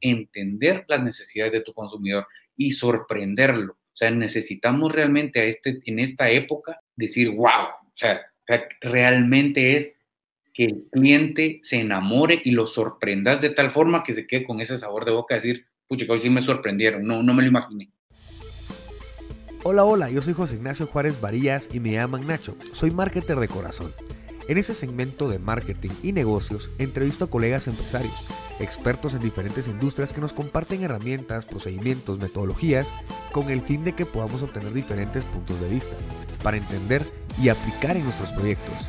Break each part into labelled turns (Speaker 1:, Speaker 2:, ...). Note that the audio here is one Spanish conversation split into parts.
Speaker 1: entender las necesidades de tu consumidor y sorprenderlo. O sea, necesitamos realmente a este, en esta época decir, wow, o sea, realmente es que el cliente se enamore y lo sorprendas de tal forma que se quede con ese sabor de boca, decir, pucha, hoy sí me sorprendieron, no, no me lo imaginé.
Speaker 2: Hola, hola, yo soy José Ignacio Juárez Varillas y me llaman Nacho, soy marketer de corazón. En ese segmento de marketing y negocios entrevisto a colegas empresarios, expertos en diferentes industrias que nos comparten herramientas, procedimientos, metodologías, con el fin de que podamos obtener diferentes puntos de vista, para entender y aplicar en nuestros proyectos.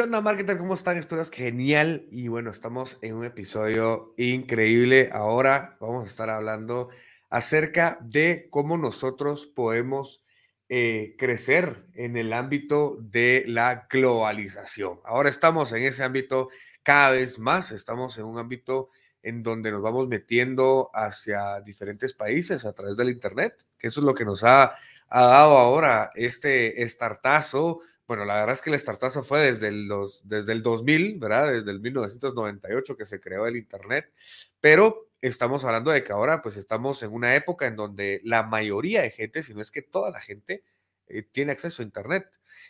Speaker 2: ¿Qué onda, marketer? ¿Cómo están? Espero genial. Y bueno, estamos en un episodio increíble. Ahora vamos a estar hablando acerca de cómo nosotros podemos eh, crecer en el ámbito de la globalización. Ahora estamos en ese ámbito cada vez más. Estamos en un ámbito en donde nos vamos metiendo hacia diferentes países a través del Internet, que eso es lo que nos ha, ha dado ahora este startazo bueno, la verdad es que el startazo fue desde el, desde el 2000, ¿verdad? Desde el 1998 que se creó el Internet, pero estamos hablando de que ahora pues estamos en una época en donde la mayoría de gente, si no es que toda la gente, eh, tiene acceso a Internet.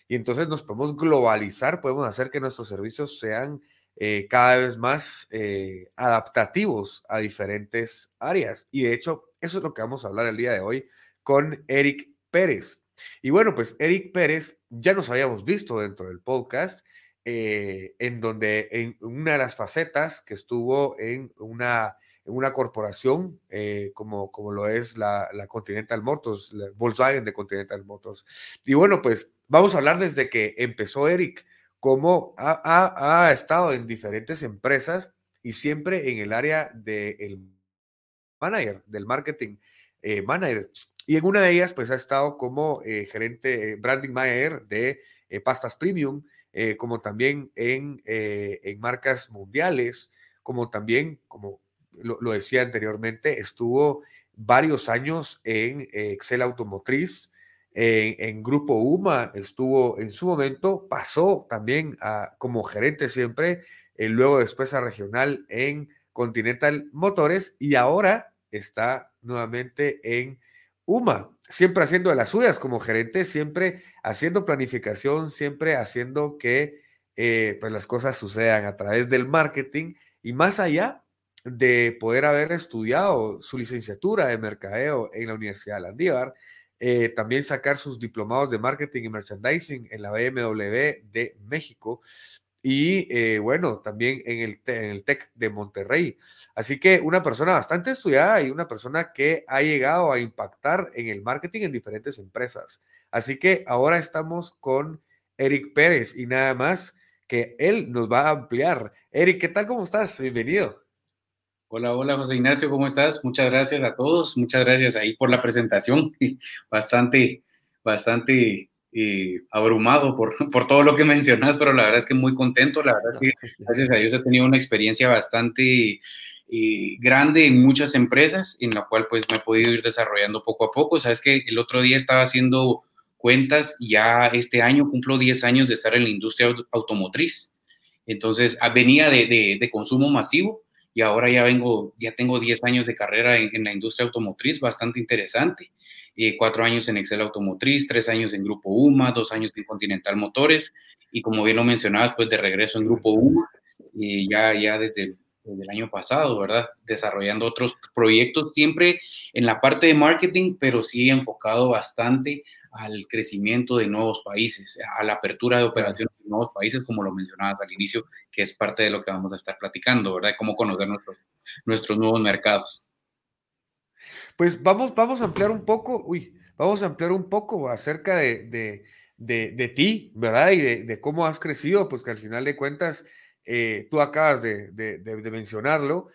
Speaker 2: Y entonces nos podemos globalizar, podemos hacer que nuestros servicios sean eh, cada vez más eh, adaptativos a diferentes áreas. Y de hecho, eso es lo que vamos a hablar el día de hoy con Eric Pérez. Y bueno, pues Eric Pérez ya nos habíamos visto dentro del podcast, eh, en donde en una de las facetas que estuvo en una, una corporación eh, como, como lo es la, Continental Motors, Volkswagen de Continental Motors. Y bueno, pues vamos a hablar desde que empezó Eric, cómo ha, ha, estado en diferentes empresas y siempre en el área del manager, del marketing eh, manager. Y en una de ellas, pues ha estado como eh, gerente, eh, branding manager de pastas premium, como también en, en, marcas mundiales, como también, como lo, decía anteriormente, estuvo varios años en Excel Automotriz, en, Grupo UMA estuvo en su momento, pasó también a, como gerente siempre, luego después a regional en Continental Motores y ahora está nuevamente en UMA, siempre haciendo de las suyas como gerente, siempre haciendo planificación, siempre haciendo que eh, pues las cosas sucedan a través del marketing y más allá de poder haber estudiado su licenciatura de mercadeo en la Universidad de Landívar, eh, también sacar sus diplomados de marketing y merchandising en la BMW de México y eh, bueno, también en el, en el TEC de Monterrey. Así que una persona bastante estudiada y una persona que ha llegado a impactar en el marketing en diferentes empresas. Así que ahora estamos con Eric Pérez y nada más que él nos va a ampliar. Eric, ¿qué tal? ¿Cómo estás? Bienvenido.
Speaker 1: Hola, hola José Ignacio, ¿cómo estás? Muchas gracias a todos, muchas gracias ahí por la presentación, bastante, bastante y abrumado por, por todo lo que mencionas, pero la verdad es que muy contento. La verdad es que gracias a Dios he tenido una experiencia bastante eh, grande en muchas empresas, en la cual pues me he podido ir desarrollando poco a poco. Sabes que el otro día estaba haciendo cuentas, ya este año cumplo 10 años de estar en la industria automotriz. Entonces ah, venía de, de, de consumo masivo y ahora ya vengo, ya tengo 10 años de carrera en, en la industria automotriz, bastante interesante. Eh, cuatro años en Excel Automotriz, tres años en Grupo UMA, dos años en Continental Motores y como bien lo mencionabas, pues de regreso en Grupo UMA, y ya, ya desde, desde, el año pasado, ¿verdad? Desarrollando otros proyectos, siempre en la parte de marketing, pero sí enfocado bastante al crecimiento de nuevos países, a la apertura de operaciones en nuevos países, como lo mencionabas al inicio, que es parte de lo que vamos a estar platicando, ¿verdad? Cómo conocer nuestros, nuestros nuevos mercados.
Speaker 2: Pues vamos, vamos a ampliar un poco, uy, vamos a ampliar un poco acerca de, ti, ¿verdad? Y de, cómo has crecido, pues que al final de cuentas, eh, tú acabas de, mencionarlo.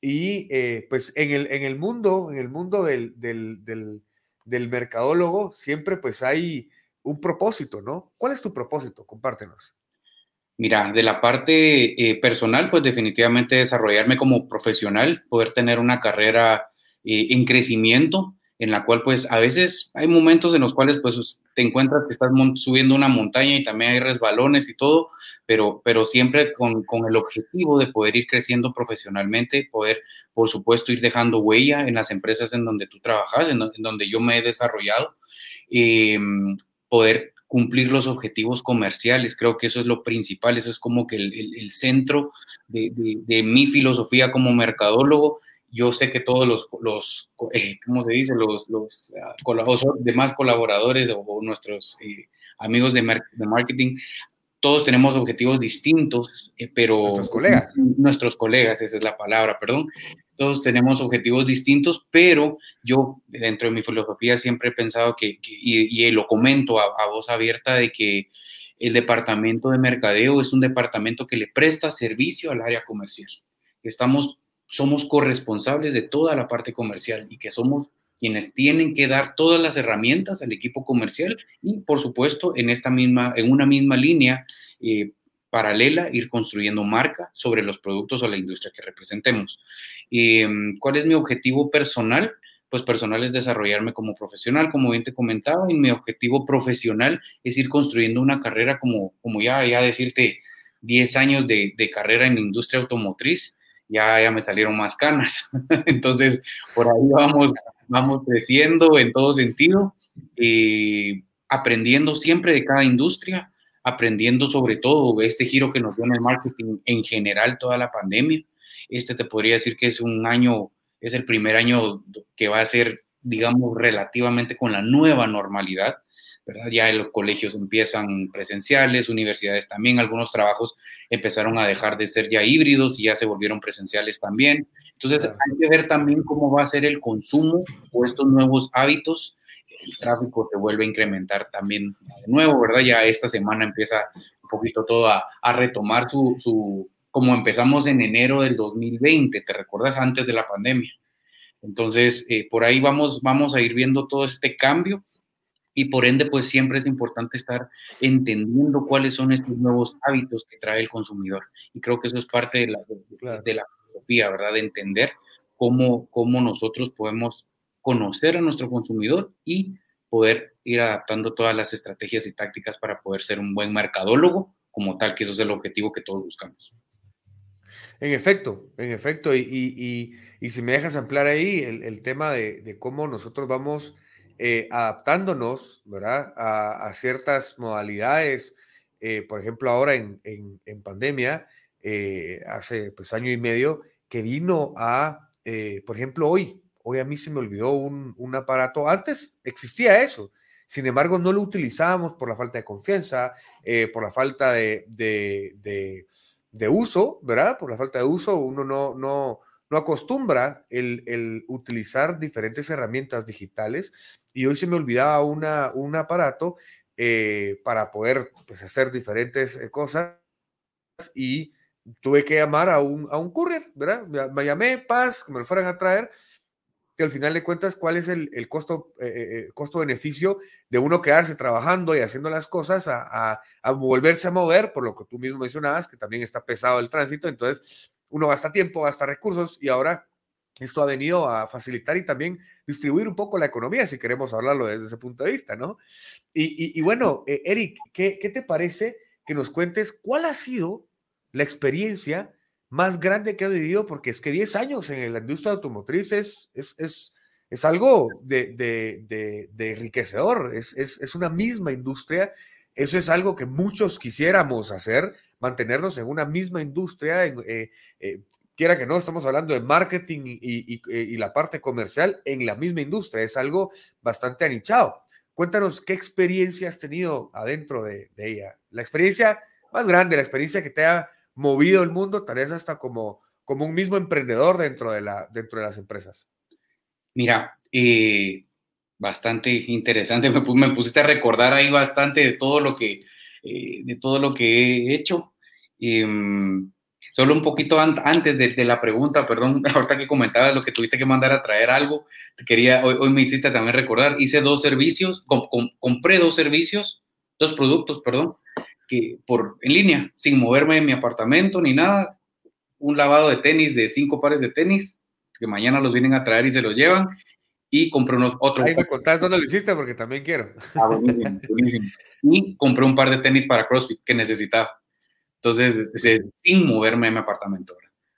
Speaker 2: Y eh, pues en el, en el mundo, en el mundo del, del, mercadólogo, siempre pues hay un propósito, ¿no? ¿Cuál es tu propósito? Compártenos.
Speaker 1: Mira, de la parte eh, personal, pues definitivamente desarrollarme como profesional, poder tener una carrera eh, en crecimiento, en la cual pues a veces hay momentos en los cuales pues te encuentras que estás subiendo una montaña y también hay resbalones y todo, pero, pero siempre con, con, el objetivo de poder ir creciendo profesionalmente, poder por supuesto ir dejando huella en las empresas en donde tú trabajas, en, donde yo me he desarrollado, eh, poder cumplir los objetivos comerciales. Creo que eso es lo principal, eso es como que el, el, centro de, de, de, mi filosofía como mercadólogo yo sé que todos los, los eh, ¿cómo se dice? Los, los uh, demás colaboradores o, nuestros eh, amigos de, de, marketing, todos tenemos objetivos distintos, eh, pero...
Speaker 2: Nuestros colegas.
Speaker 1: Nuestros colegas, esa es la palabra, perdón. Todos tenemos objetivos distintos, pero yo dentro de mi filosofía siempre he pensado que, y, y, lo comento a, a voz abierta, de que el departamento de mercadeo es un departamento que le presta servicio al área comercial. Estamos somos corresponsables de toda la parte comercial y que somos quienes tienen que dar todas las herramientas al equipo comercial y, por supuesto, en esta misma, en una misma línea eh, paralela, ir construyendo marca sobre los productos o la industria que representemos. Eh, ¿Cuál es mi objetivo personal? Pues personal es desarrollarme como profesional, como bien te comentaba, y mi objetivo profesional es ir construyendo una carrera como, como ya, ya decirte, 10 años de, de carrera en industria automotriz, ya, ya me salieron más canas. Entonces, por ahí vamos, vamos creciendo en todo sentido, eh, aprendiendo siempre de cada industria, aprendiendo sobre todo este giro que nos dio en el marketing en general toda la pandemia. Este te podría decir que es un año, es el primer año que va a ser, digamos, relativamente con la nueva normalidad ¿verdad? Ya los colegios empiezan presenciales, universidades también, algunos trabajos empezaron a dejar de ser ya híbridos y ya se volvieron presenciales también. Entonces hay que ver también cómo va a ser el consumo o estos nuevos hábitos. El tráfico se vuelve a incrementar también de nuevo, ¿verdad? Ya esta semana empieza un poquito todo a, a retomar su, su, como empezamos en enero del 2020, ¿te recuerdas? Antes de la pandemia. Entonces, eh, por ahí vamos, vamos a ir viendo todo este cambio y por ende, pues siempre es importante estar entendiendo cuáles son estos nuevos hábitos que trae el consumidor. Y creo que eso es parte de la, de, la filosofía, ¿verdad? De entender cómo, cómo nosotros podemos conocer a nuestro consumidor y poder ir adaptando todas las estrategias y tácticas para poder ser un buen mercadólogo como tal, que eso es el objetivo que todos buscamos.
Speaker 2: En efecto, en efecto, y, y, y, si me dejas ampliar ahí el, el tema de, de, cómo nosotros vamos eh, adaptándonos, ¿verdad? A, ciertas modalidades. Eh, por ejemplo, ahora en, en, pandemia, eh, hace pues año y medio, que vino a, por ejemplo, hoy, hoy a mí se me olvidó un, un, aparato, antes existía eso, sin embargo no lo utilizábamos por la falta de confianza, por la falta de, de, de, de, uso, ¿verdad? Por la falta de uso, uno no, no, no acostumbra el, el utilizar diferentes herramientas digitales y hoy se me olvidaba una, un aparato eh, para poder pues, hacer diferentes eh, cosas y tuve que llamar a un, a un courier, ¿verdad? Me, llamé, paz, que me lo fueran a traer, que al final de cuentas, ¿cuál es el, el costo, eh, costo-beneficio de uno quedarse trabajando y haciendo las cosas a, a, a, volverse a mover, por lo que tú mismo mencionabas, que también está pesado el tránsito, entonces uno gasta tiempo, gasta recursos y ahora esto ha venido a facilitar y también distribuir un poco la economía, si queremos hablarlo desde ese punto de vista, ¿no? Y, bueno, eh, Eric, ¿qué, ¿qué, te parece que nos cuentes cuál ha sido la experiencia más grande que has vivido? Porque es que 10 años en la industria automotriz es, es, es, es algo de, de, de, enriquecedor, es, es, una misma industria. Eso es algo que muchos quisiéramos hacer, mantenernos en una misma industria, eh, eh, quiera que no, estamos hablando de marketing y, la parte comercial en la misma industria, es algo bastante anichado. Cuéntanos qué experiencia has tenido adentro de, ella, la experiencia más grande, la experiencia que te ha movido el mundo, tal vez hasta como, como un mismo emprendedor dentro de, la, dentro de las empresas.
Speaker 1: Mira, eh, bastante interesante, me, me, pusiste a recordar ahí bastante de todo lo que, eh, de todo lo que he hecho. Eh, Solo un poquito antes de, la pregunta, perdón, ahorita que comentabas lo que tuviste que mandar a traer algo, te quería, hoy, hoy me hiciste también recordar, hice dos servicios, compré dos servicios, dos productos, perdón, que por, en línea, sin moverme de mi apartamento ni nada, un lavado de tenis de cinco pares de tenis, que mañana los vienen a traer y se los llevan, y compré unos otros.
Speaker 2: Ahí me contás dónde lo hiciste porque también quiero.
Speaker 1: Ah, buenísimo, buenísimo. Y compré un par de tenis para CrossFit que necesitaba. Entonces, sin moverme de mi apartamento.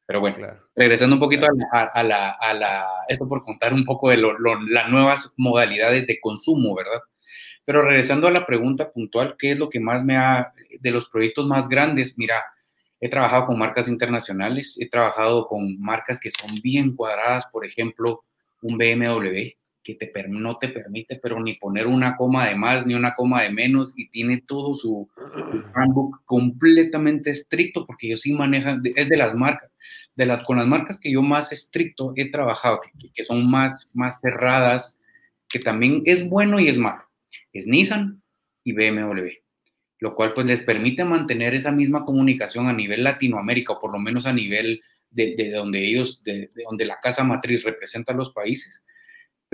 Speaker 1: Pero bueno, regresando un poquito a, la, a, la, esto por contar un poco de las nuevas modalidades de consumo, ¿verdad? Pero regresando a la pregunta puntual, ¿qué es lo que más me ha, de los proyectos más grandes? Mira, he trabajado con marcas internacionales, he trabajado con marcas que son bien cuadradas, por ejemplo, un BMW que te, no te permite, pero ni poner una coma de más ni una coma de menos y tiene todo su, handbook completamente estricto porque ellos sí manejan, es de las marcas, de las, con las marcas que yo más estricto he trabajado, que, que son más, más cerradas, que también es bueno y es malo, es Nissan y BMW lo cual pues les permite mantener esa misma comunicación a nivel Latinoamérica o por lo menos a nivel de, donde ellos, de, donde la casa matriz representa a los países.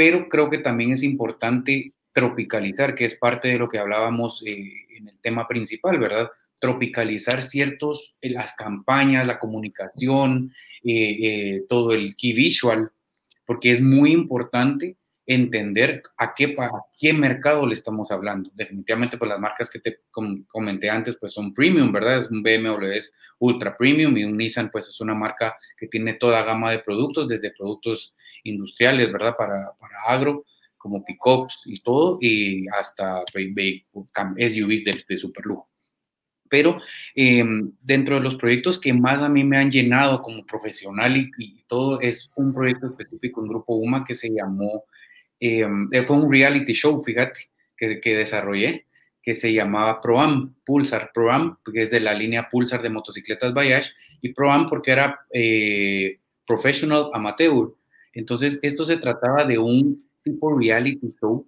Speaker 1: Pero creo que también es importante tropicalizar, que es parte de lo que hablábamos eh, en el tema principal, ¿verdad? Tropicalizar ciertos, eh, las campañas, la comunicación, eh, todo el key visual, porque es muy importante entender a qué, a qué mercado le estamos hablando. Definitivamente, pues las marcas que te comenté antes, pues son premium, ¿verdad? Es un BMW es ultra premium y un Nissan, pues es una marca que tiene toda gama de productos, desde productos industriales, ¿verdad? Para, para agro, como pickups y todo, y hasta SUVs de, de super lujo. Pero em, dentro de los proyectos que más a mí me han llenado como profesional y, y todo, es un proyecto específico en Grupo UMA que se llamó Em, eh, fue un reality show, fíjate, que, que, desarrollé, que se llamaba ProAm, Pulsar, ProAm, que es de la línea Pulsar de motocicletas Bayash, y ProAm porque era eh, Professional Amateur. Entonces, esto se trataba de un tipo reality show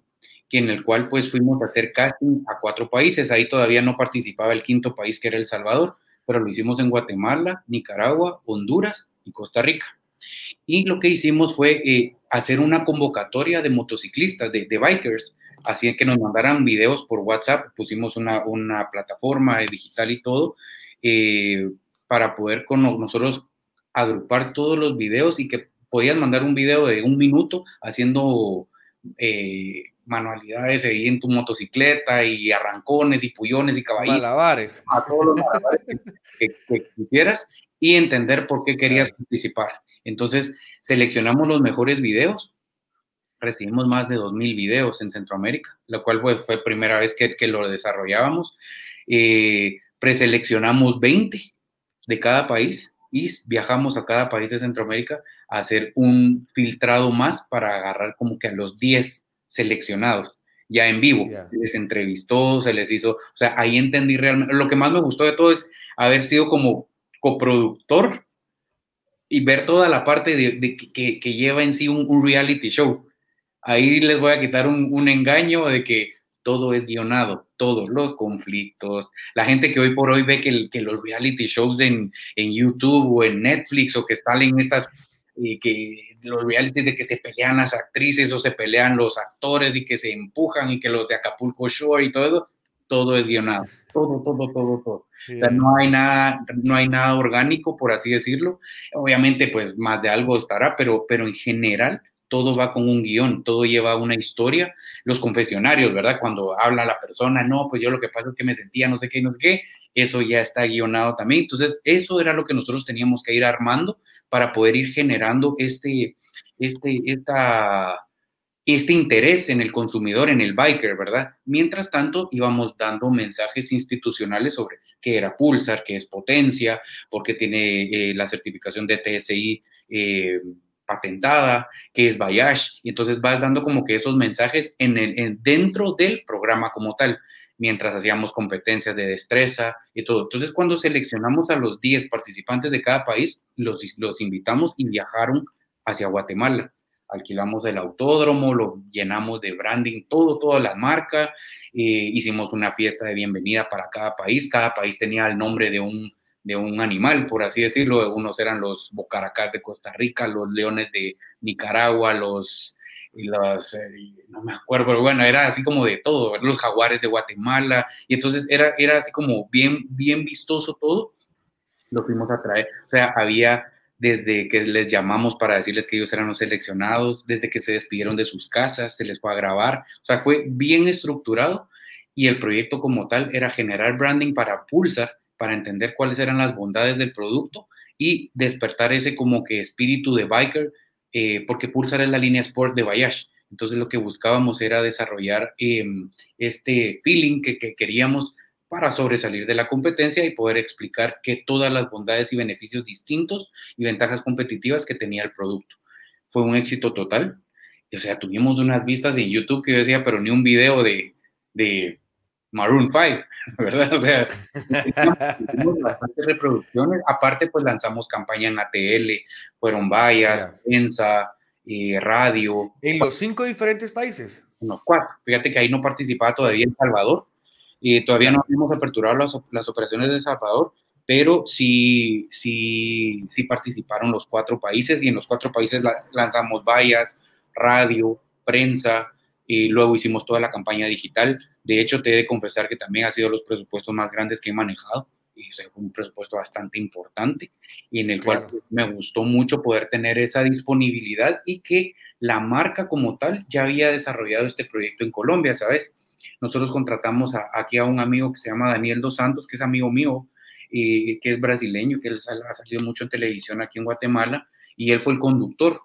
Speaker 1: en el cual pues fuimos a hacer casting a cuatro países. Ahí todavía no participaba el quinto país que era El Salvador, pero lo hicimos en Guatemala, Nicaragua, Honduras y Costa Rica. Y lo que hicimos fue eh, hacer una convocatoria de motociclistas, de, bikers, así que nos mandaran videos por WhatsApp, pusimos una, plataforma digital y todo, eh, para poder con nosotros agrupar todos los videos y que podías mandar un video de un minuto haciendo eh, manualidades ahí en tu motocicleta y arrancones y puyones y caballitos.
Speaker 2: Malabares.
Speaker 1: A todos los malabares que, que, quisieras y entender por qué querías participar. Entonces, seleccionamos los mejores videos, recibimos más de 2.000 videos en Centroamérica, lo cual fue, fue primera vez que, que lo desarrollábamos. Eh, preseleccionamos 20 de cada país y viajamos a cada país de Centroamérica a hacer un filtrado más para agarrar como que a los 10 seleccionados ya en vivo. Les entrevistó, se les hizo, o sea, ahí entendí realmente, lo que más me gustó de todo es haber sido como coproductor y ver toda la parte de, que, que, lleva en sí un, reality show. Ahí les voy a quitar un, engaño de que todo es guionado, todos los conflictos. La gente que hoy por hoy ve que, que los reality shows en, en, YouTube o en Netflix o que están en estas, y que los realities de que se pelean las actrices o se pelean los actores y que se empujan y que los de Acapulco Shore y todo eso, todo es guionado, todo, todo, todo, todo. O sea, no hay nada, no hay nada orgánico, por así decirlo. Obviamente, pues más de algo estará, pero, pero en general todo va con un guion, todo lleva una historia. Los confesionarios, ¿verdad? Cuando habla la persona, no, pues yo lo que pasa es que me sentía no sé qué, no sé qué, eso ya está guionado también. Entonces, eso era lo que nosotros teníamos que ir armando para poder ir generando este, este, esta, este interés en el consumidor, en el biker, ¿verdad? Mientras tanto, íbamos dando mensajes institucionales sobre qué era Pulsar, qué es potencia, porque tiene eh, la certificación de TSI eh, patentada, qué es Bayash, y entonces vas dando como que esos mensajes en el, dentro del programa como tal, mientras hacíamos competencias de destreza y todo. Entonces, cuando seleccionamos a los 10 participantes de cada país, los, los invitamos y viajaron hacia Guatemala. Alquilamos el autódromo, lo llenamos de branding, todo, toda la marca, eh, hicimos una fiesta de bienvenida para cada país, cada país tenía el nombre de un, de un animal, por así decirlo. Unos eran los bocaracás de Costa Rica, los leones de Nicaragua, los, los eh, no me acuerdo, pero bueno, era así como de todo, los jaguares de Guatemala, y entonces era, era así como bien, bien vistoso todo, lo fuimos a traer. O sea, había desde que les llamamos para decirles que ellos eran los seleccionados, desde que se despidieron de sus casas, se les fue a grabar, o sea, fue bien estructurado y el proyecto como tal era generar branding para Pulsar, para entender cuáles eran las bondades del producto y despertar ese como que espíritu de biker, eh, porque Pulsar es la línea sport de Bayash. Entonces lo que buscábamos era desarrollar em, este feeling que, que queríamos para sobresalir de la competencia y poder explicar que todas las bondades y beneficios distintos y ventajas competitivas que tenía el producto. Fue un éxito total. O sea, tuvimos unas vistas en YouTube que yo decía, pero ni un video de, de Maroon 5, ¿verdad? O sea, tuvimos bastantes reproducciones. Aparte, pues lanzamos campaña en ATL, fueron vallas, prensa, eh, radio.
Speaker 2: ¿En los cinco diferentes países?
Speaker 1: En los cuatro. Fíjate que ahí no participaba todavía El Salvador, y todavía no hemos aperturado las, las, operaciones de El Salvador, pero sí, sí, sí participaron los cuatro países y en los cuatro países lanzamos vallas, radio, prensa y luego hicimos toda la campaña digital. De hecho, te he de confesar que también ha sido los presupuestos más grandes que he manejado y fue un presupuesto bastante importante y en el cual me gustó mucho poder tener esa disponibilidad y que la marca como tal ya había desarrollado este proyecto en Colombia, ¿sabes? Nosotros contratamos aquí a un amigo que se llama Daniel Dos Santos, que es amigo mío, y que es brasileño, que él ha salido mucho en televisión aquí en Guatemala, y él fue el conductor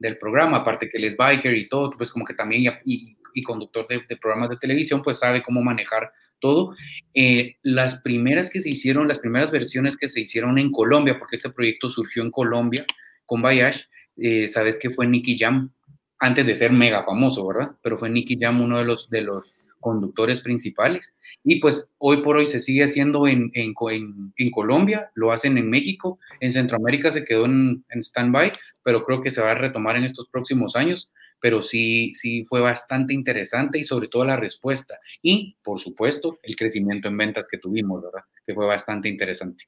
Speaker 1: del programa, aparte que él es biker y todo, pues como que también, y, conductor de, programas de televisión, pues sabe cómo manejar todo. Eh, las primeras que se hicieron, las primeras versiones que se hicieron en Colombia, porque este proyecto surgió en Colombia con Bayash, eh, sabes que fue Nicky Jam, antes de ser mega famoso, ¿verdad? Pero fue Nicky Jam uno de los, de los conductores principales. Y pues hoy por hoy se sigue haciendo en, en, en Colombia, lo hacen en México, en Centroamérica se quedó en, stand-by, pero creo que se va a retomar en estos próximos años. Pero sí, sí fue bastante interesante y sobre todo la respuesta. Y, por supuesto, el crecimiento en ventas que tuvimos. Que fue bastante interesante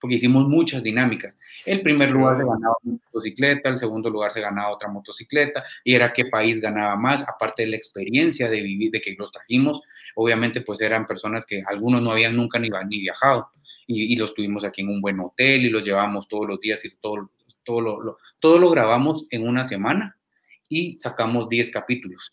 Speaker 1: porque hicimos muchas dinámicas. El primer lugar se ganaba una motocicleta, el segundo lugar se ganaba otra motocicleta, y era qué país ganaba más, aparte de la experiencia de vivir, de que los trajimos, obviamente pues eran personas que algunos no habían nunca ni, ni viajado, y, los tuvimos aquí en un buen hotel y los llevamos todos los días y todo, todo, lo, todo lo grabamos en una semana y sacamos 10 capítulos.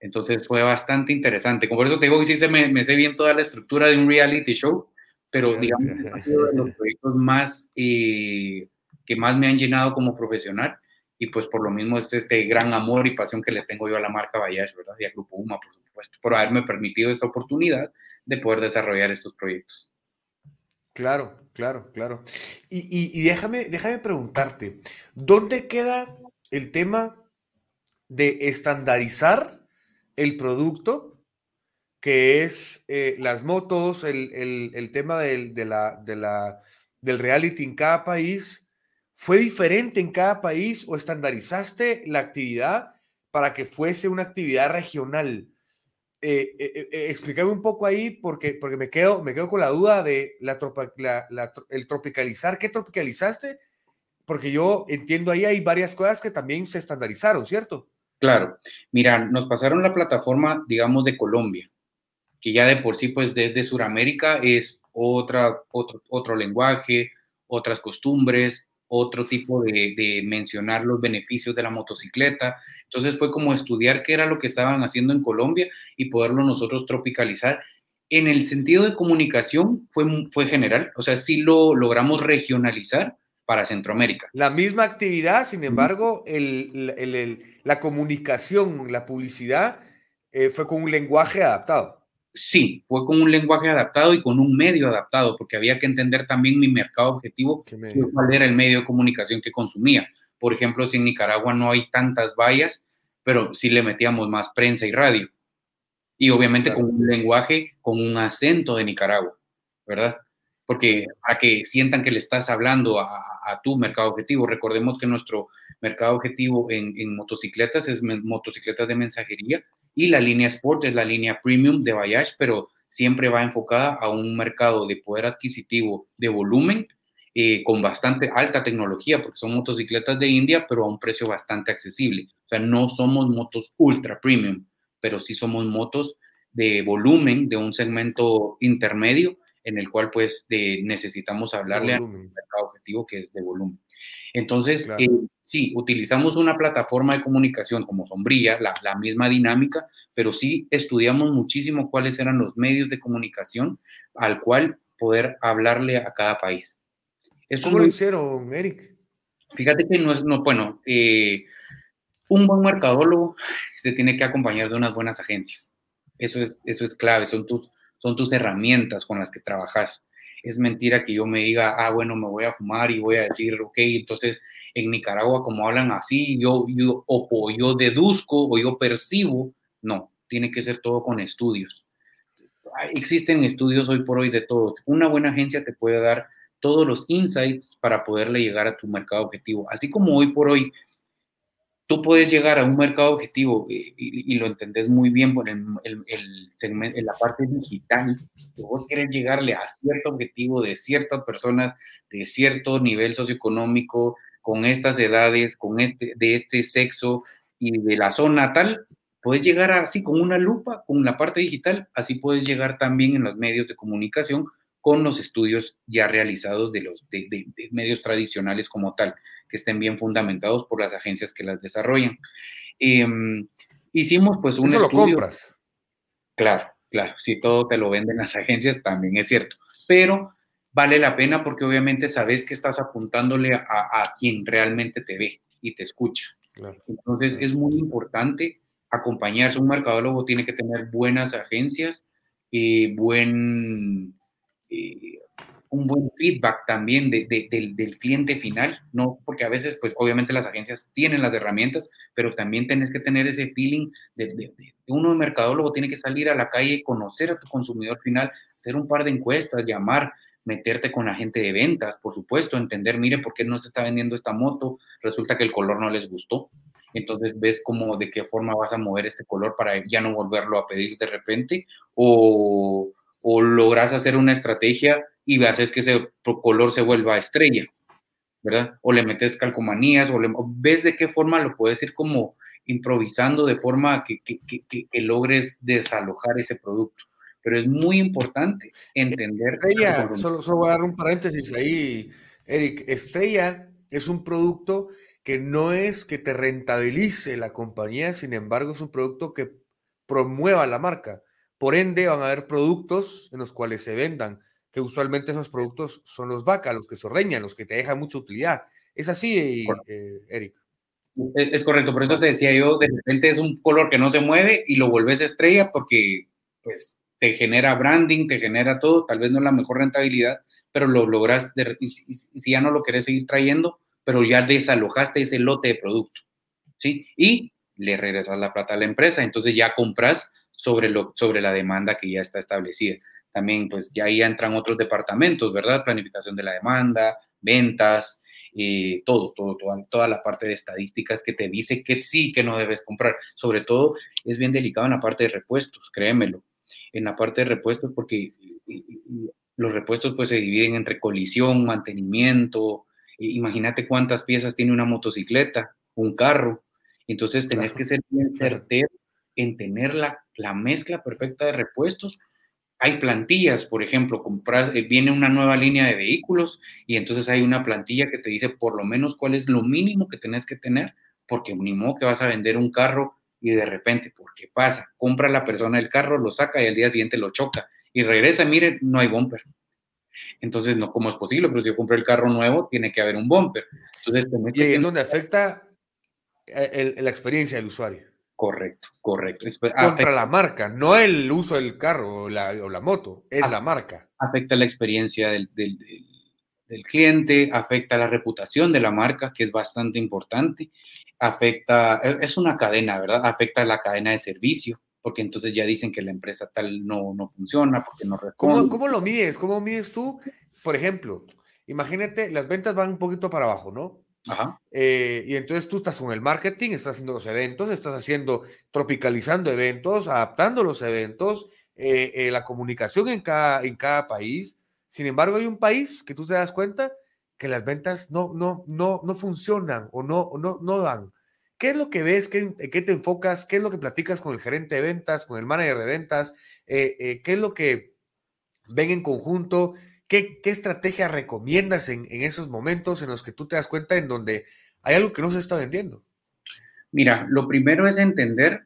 Speaker 1: Entonces fue bastante interesante. Por eso te digo que sí se me, me sé bien toda la estructura de un reality show pero digamos que ha sido de los proyectos más eh, que más me han llenado como profesional y pues por lo mismo es este gran amor y pasión que le tengo yo a la marca Bayash, ¿verdad? Y al Grupo UMA, por supuesto, por haberme permitido esta oportunidad de poder desarrollar estos proyectos.
Speaker 2: Claro, claro, claro. Y, y, déjame, déjame preguntarte, ¿dónde queda el tema de estandarizar el producto que es eh, las motos, el, tema del, de la, de la, del reality en cada país, ¿fue diferente en cada país o estandarizaste la actividad para que fuese una actividad regional? Eh, eh, explícame un poco ahí porque, porque me, quedo, me quedo con la duda de la, el tropicalizar. ¿Qué tropicalizaste? Porque yo entiendo ahí hay varias cosas que también se estandarizaron, ¿cierto?
Speaker 1: Claro. Mira, nos pasaron la plataforma, digamos, de Colombia que ya de por sí, pues desde Sudamérica es otra, otro, otro lenguaje, otras costumbres, otro tipo de, de, mencionar los beneficios de la motocicleta. Entonces fue como estudiar qué era lo que estaban haciendo en Colombia y poderlo nosotros tropicalizar. En el sentido de comunicación fue, fue general, o sea, sí lo logramos regionalizar para Centroamérica.
Speaker 2: La misma actividad, sin embargo, el, el, el, la comunicación, la publicidad eh, fue con un lenguaje adaptado
Speaker 1: sí, fue con un lenguaje adaptado y con un medio adaptado, porque había que entender también mi mercado objetivo, cuál era el medio de comunicación que consumía. Por ejemplo, si en Nicaragua no hay tantas vallas, pero sí le metíamos más prensa y radio. Y obviamente con un lenguaje, con un acento de Nicaragua, ¿verdad? Porque para que sientan que le estás hablando a, tu mercado objetivo, recordemos que nuestro mercado objetivo en, en motocicletas es motocicletas de mensajería y la línea Sport es la línea Premium de Bayash, pero siempre va enfocada a un mercado de poder adquisitivo de volumen eh, con bastante alta tecnología, porque son motocicletas de India, pero a un precio bastante accesible. O sea, no somos motos ultra premium, pero sí somos motos de volumen, de un segmento intermedio, en el cual pues necesitamos hablarle a un mercado objetivo que es de volumen. Entonces, eh, sí, utilizamos una plataforma de comunicación como Sombrilla, la, la, misma dinámica, pero sí estudiamos muchísimo cuáles eran los medios de comunicación al cual poder hablarle a cada país.
Speaker 2: ¿Cómo lo hicieron, Eric?
Speaker 1: Fíjate que no es, no, bueno, eh, un buen mercadólogo se tiene que acompañar de unas buenas agencias. Eso es, eso es clave, son tus, son tus herramientas con las que trabajas. Es mentira que yo me diga, ah, bueno, me voy a fumar y voy a decir, ok, entonces en Nicaragua como hablan así, yo, yo, o yo deduzco o yo percibo. No, tiene que ser todo con estudios. Existen estudios hoy por hoy de todos. Una buena agencia te puede dar todos los insights para poderle llegar a tu mercado objetivo. Así como hoy por hoy tú puedes llegar a un mercado objetivo eh, y, lo entendés muy bien por el, el, segmento, en la parte digital, que vos querés llegarle a cierto objetivo de ciertas personas, de cierto nivel socioeconómico, con estas edades, con este, de este sexo y de la zona tal, puedes llegar así con una lupa, con la parte digital, así puedes llegar también en los medios de comunicación con los estudios ya realizados de los de, medios tradicionales como tal, que estén bien fundamentados por las agencias que las desarrollan. Em, hicimos pues un
Speaker 2: Eso estudio. lo compras.
Speaker 1: Claro, claro, si todo te lo venden las agencias también es cierto, pero vale la pena porque obviamente sabes que estás apuntándole a, quien realmente te ve y te escucha. Entonces es muy importante acompañarse. Un mercadólogo tiene que tener buenas agencias, y buen eh, un buen feedback también de, del, cliente final, ¿no? Porque a veces, pues obviamente las agencias tienen las herramientas, pero también tienes que tener ese feeling de, uno de mercadólogo tiene que salir a la calle, conocer a tu consumidor final, hacer un par de encuestas, llamar, meterte con la gente de ventas, por supuesto, entender, mire, ¿por qué no se está vendiendo esta moto? Resulta que el color no les gustó. Entonces ves cómo, de qué forma vas a mover este color para ya no volverlo a pedir de repente o o logras hacer una estrategia y haces que ese color se vuelva estrella, ¿verdad? O le metes calcomanías, o, ves de qué forma lo puedes ir como improvisando de forma que, logres desalojar ese producto. Pero es muy importante entender.
Speaker 2: Estrella, solo, solo voy a dar un paréntesis ahí, Eric. Estrella es un producto que no es que te rentabilice la compañía, sin embargo, es un producto que promueva la marca. Por ende, van a haber productos en los cuales se vendan, que usualmente esos productos son los vacas, los que se ordeñan, los que te dejan mucha utilidad. ¿Es así, eh, Eric?
Speaker 1: Es, correcto, por eso te decía yo, de repente es un color que no se mueve y lo vuelves estrella porque pues te genera branding, te genera todo, tal vez no es la mejor rentabilidad, pero lo logras, si ya no lo querés seguir trayendo, pero ya desalojaste ese lote de producto, ¿sí? Y le regresas la plata a la empresa, entonces ya compras sobre, lo, sobre la demanda que ya está establecida. También, pues ya ahí entran otros departamentos, ¿verdad? Planificación de la demanda, ventas, eh, todo, todo, toda, toda la parte de estadísticas que te dice que sí, que no debes comprar. Sobre todo, es bien delicado en la parte de repuestos, créemelo. En la parte de repuestos, porque los repuestos pues se dividen entre colisión, mantenimiento. Imagínate cuántas piezas tiene una motocicleta, un carro. Entonces tenés que ser bien certero en tener la, mezcla perfecta de repuestos. Hay plantillas, por ejemplo, compras, eh, viene una nueva línea de vehículos y entonces hay una plantilla que te dice por lo menos cuál es lo mínimo que tenés que tener, porque ni modo que vas a vender un carro y de repente, ¿por qué pasa? Compra la persona el carro, lo saca y al día siguiente lo choca y regresa, mire, no hay bumper. Entonces, no, ¿cómo es posible? Pero si yo compré el carro nuevo, tiene que haber un bumper. Entonces,
Speaker 2: y ahí es donde afecta eh, la experiencia del usuario.
Speaker 1: Correcto, correcto.
Speaker 2: Contra la marca, no el uso del carro o la, moto, es la marca.
Speaker 1: Afecta la experiencia del, cliente, afecta la reputación de la marca, que es bastante importante. Afecta, e, es una cadena, ¿verdad? Afecta la cadena de servicio, porque entonces ya dicen que la empresa tal no, no funciona, porque no
Speaker 2: responde. ¿Cómo, lo mides? ¿Cómo mides tú? Por ejemplo, imagínate, las ventas van un poquito para abajo, ¿no? Eh, y entonces tú estás con el marketing, estás haciendo los eventos, estás haciendo, tropicalizando eventos, adaptando los eventos, eh, eh, la comunicación en cada, en cada país. Sin embargo, hay un país que tú te das cuenta que las ventas no, no, no, no funcionan o no, no, no dan. ¿Qué es lo que ves? ¿Qué, ¿Qué te enfocas? ¿Qué es lo que platicas con el gerente de ventas, con el manager de ventas? ¿Qué es lo que ven en conjunto? ¿Qué, estrategia recomiendas en, esos momentos en los que tú te das cuenta en donde hay algo que no se está vendiendo?
Speaker 1: Mira, lo primero es entender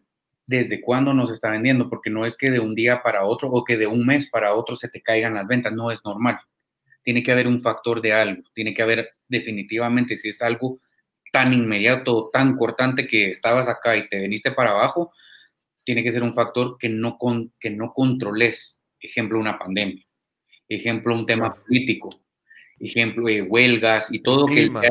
Speaker 1: desde cuándo nos está vendiendo, porque no es que de un día para otro o que de un mes para otro se te caigan las ventas, no es normal. Tiene que haber un factor de algo, tiene que haber definitivamente, si es algo tan inmediato, tan cortante que estabas acá y te veniste para abajo, tiene que ser un factor que no, con, que no controles, ejemplo, una pandemia ejemplo, un tema político, ejemplo, de huelgas y todo clima. que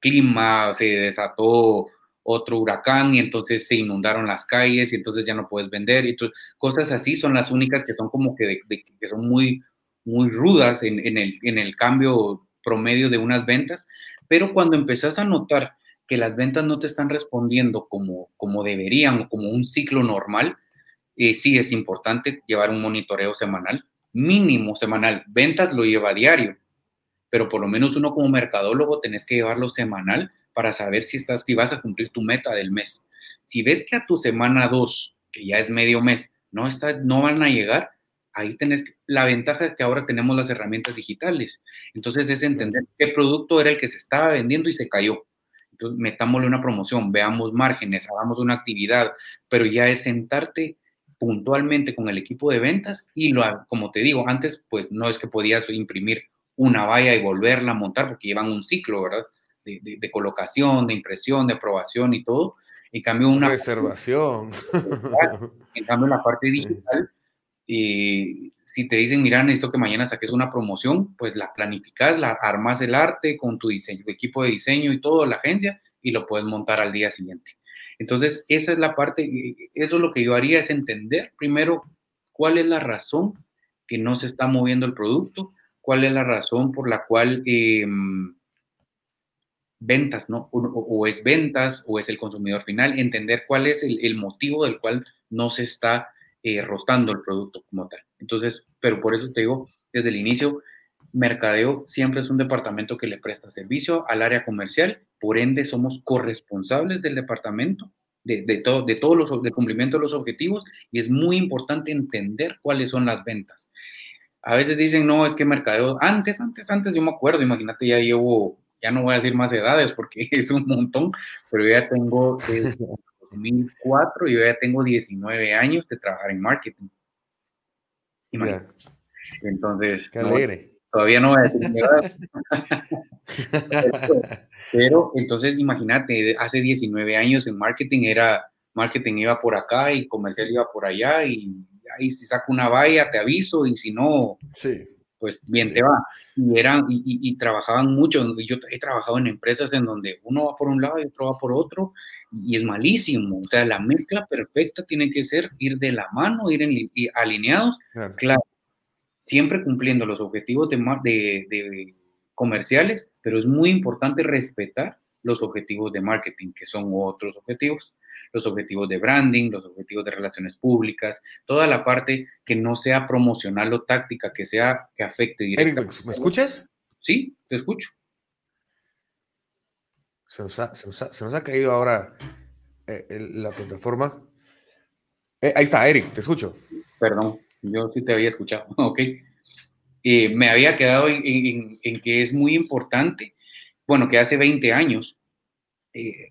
Speaker 1: clima, se desató otro huracán y entonces se inundaron las calles y entonces ya no puedes vender. Y entonces, cosas así son las únicas que son como que, que son muy, muy rudas en, en, el, en el cambio promedio de unas ventas. Pero cuando empezás a notar que las ventas no te están respondiendo como, como deberían o como un ciclo normal, eh, sí es importante llevar un monitoreo semanal mínimo semanal. Ventas lo lleva diario, pero por lo menos uno como mercadólogo tenés que llevarlo semanal para saber si, estás, si vas a cumplir tu meta del mes. Si ves que a tu semana 2, que ya es medio mes, no, estás, no van a llegar, ahí tenés la ventaja de que ahora tenemos las herramientas digitales. Entonces es entender qué producto era el que se estaba vendiendo y se cayó. Entonces metámosle una promoción, veamos márgenes, hagamos una actividad, pero ya es sentarte puntualmente con el equipo de ventas y lo, como te digo, antes pues no es que podías imprimir una valla y volverla a montar porque llevan un ciclo, ¿verdad? De, colocación, de impresión, de aprobación y todo. En cambio, una...
Speaker 2: Reservación.
Speaker 1: En cambio, la parte digital, y si te dicen, mira, necesito que mañana saques una promoción, pues la planificas, la armas el arte con tu diseño, tu equipo de diseño y todo, la agencia, y lo puedes montar al día siguiente. Entonces, esa es la parte, eso es lo que yo haría, es entender primero cuál es la razón que no se está moviendo el producto, cuál es la razón por la cual em, ventas, ¿no? O, es ventas o es el consumidor final, entender cuál es el, motivo del cual no se está eh, rotando el producto como tal. Entonces, pero por eso te digo, desde el inicio, mercadeo siempre es un departamento que le presta servicio al área comercial por ende somos corresponsables del departamento, de, de todo, de todos los, de cumplimiento de los objetivos y es muy importante entender cuáles son las ventas. A veces dicen, no, es que mercadeo, antes, antes, antes, yo me acuerdo, imagínate, ya llevo, ya no voy a decir más edades porque es un montón, pero ya tengo desde 2004, yo ya tengo 19 años de trabajar en marketing. Entonces,
Speaker 2: Qué alegre.
Speaker 1: Todavía no voy a decir pero, entonces imagínate, hace 19 años en marketing era, marketing iba por acá y comercial iba por allá y ahí si saco una valla te aviso y si no, pues bien te va. Y, eran, y, trabajaban mucho, yo he trabajado en empresas en donde uno va por un lado y otro va por otro y es malísimo. O sea, la mezcla perfecta tiene que ser ir de la mano, ir en, alineados. claro siempre cumpliendo los objetivos de, de, comerciales, pero es muy importante respetar los objetivos de marketing, que son otros objetivos, los objetivos de branding, los objetivos de relaciones públicas, toda la parte que no sea promocional o táctica, que sea que afecte
Speaker 2: directamente. ¿me escuchas?
Speaker 1: Sí, te escucho.
Speaker 2: Se nos ha, caído ahora eh, la plataforma. Eh, ahí está, Eric, te escucho.
Speaker 1: Perdón. Yo sí te había escuchado, ok. Eh, me había quedado en, que es muy importante, bueno, que hace 20 años eh,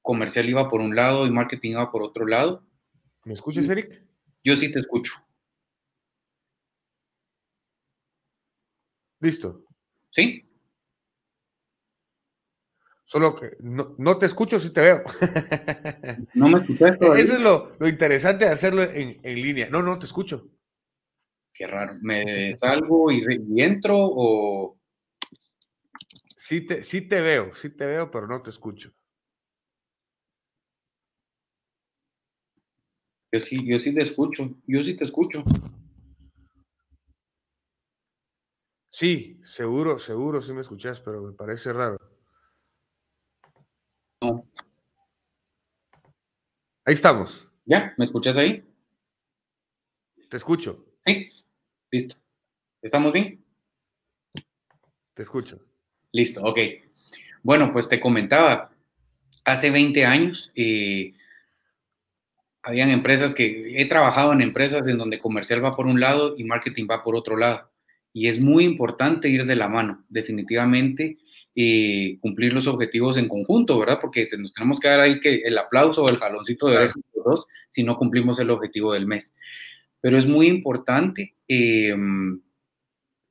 Speaker 1: comercial iba por un lado y marketing iba por otro lado.
Speaker 2: ¿Me escuchas, Eric?
Speaker 1: Yo sí te escucho.
Speaker 2: Listo.
Speaker 1: ¿Sí?
Speaker 2: Solo que no, te escucho si te veo.
Speaker 1: No me escuchas
Speaker 2: Eso es lo, interesante de hacerlo en, línea. No, no te escucho.
Speaker 1: Qué raro. ¿Me salgo y, entro o...?
Speaker 2: Sí te, sí te veo, sí te veo, pero no te escucho.
Speaker 1: Yo sí, yo sí te escucho, yo sí te escucho.
Speaker 2: Sí, seguro, seguro sí me escuchas, pero me parece raro. Ahí estamos.
Speaker 1: ¿Ya? ¿Me escuchas ahí?
Speaker 2: Te escucho.
Speaker 1: Sí, listo. ¿Estamos bien?
Speaker 2: Te escucho.
Speaker 1: Listo, ok. Bueno, pues te comentaba, hace 20 años eh, habían empresas que he trabajado en empresas en donde comercial va por un lado y marketing va por otro lado. Y es muy importante ir de la mano, definitivamente, y cumplir los objetivos en conjunto, ¿verdad? Porque nos tenemos que dar ahí que el aplauso o el jaloncito de oreja los dos si no cumplimos el objetivo del mes. Pero es muy importante, em,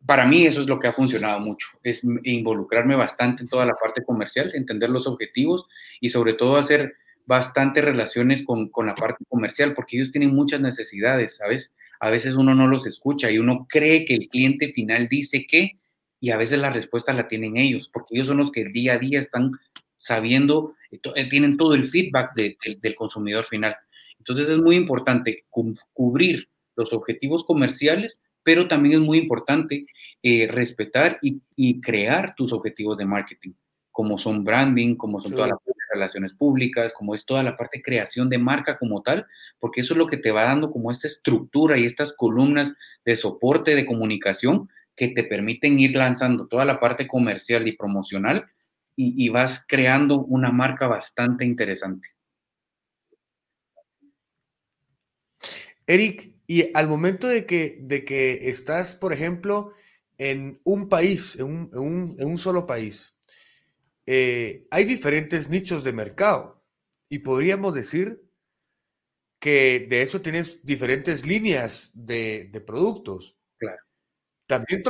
Speaker 1: para mí eso es lo que ha funcionado mucho, es involucrarme bastante en toda la parte comercial, entender los objetivos y sobre todo hacer bastantes relaciones con, con la parte comercial, porque ellos tienen muchas necesidades, ¿sabes? A veces uno no los escucha y uno cree que el cliente final dice que, y a veces la respuesta la tienen ellos, porque ellos son los que día a día están sabiendo, eh, tienen todo el feedback del consumidor final. Entonces es muy importante cubrir los objetivos comerciales, pero también es muy importante eh, respetar y, crear tus objetivos de marketing, como son branding, como son todas las relaciones públicas, como es toda la parte de creación de marca como tal, porque eso es lo que te va dando como esta estructura y estas columnas de soporte de comunicación que te permiten ir lanzando toda la parte comercial y promocional y, vas creando una marca bastante interesante.
Speaker 2: Eric, y al momento de que, de que estás, por ejemplo, en un país, en un, solo país, eh, hay diferentes nichos de mercado y podríamos decir que de eso tienes diferentes líneas de, de productos. También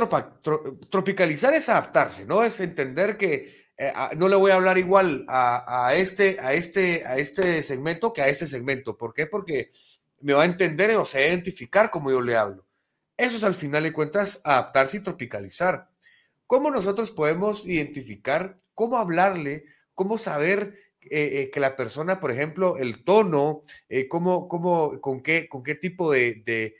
Speaker 2: tropicalizar es adaptarse, ¿no? Es entender que eh, no le voy a hablar igual a, este, a, este, a este segmento que a este segmento. ¿Por qué? Porque me va a entender o se va a identificar como yo le hablo. Eso es al final de cuentas adaptarse y tropicalizar. ¿Cómo nosotros podemos identificar cómo hablarle, cómo saber eh, eh, que la persona, por ejemplo, el tono, cómo, cómo, con, qué, con qué tipo de,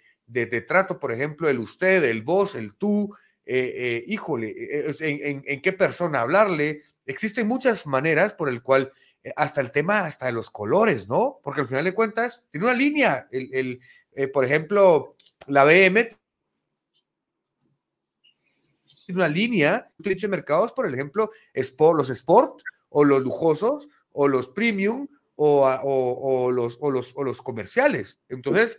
Speaker 2: trato, por ejemplo, el usted, el vos, el tú, eh, eh, híjole, eh, en, qué persona hablarle. Existen muchas maneras por el cual, hasta el tema, hasta de los colores, ¿no? Porque al final de cuentas, tiene una línea. El, por ejemplo, la BM tiene una línea de mercados, por ejemplo, los sport o los lujosos o los premium o, los, o, los, o los comerciales. Entonces,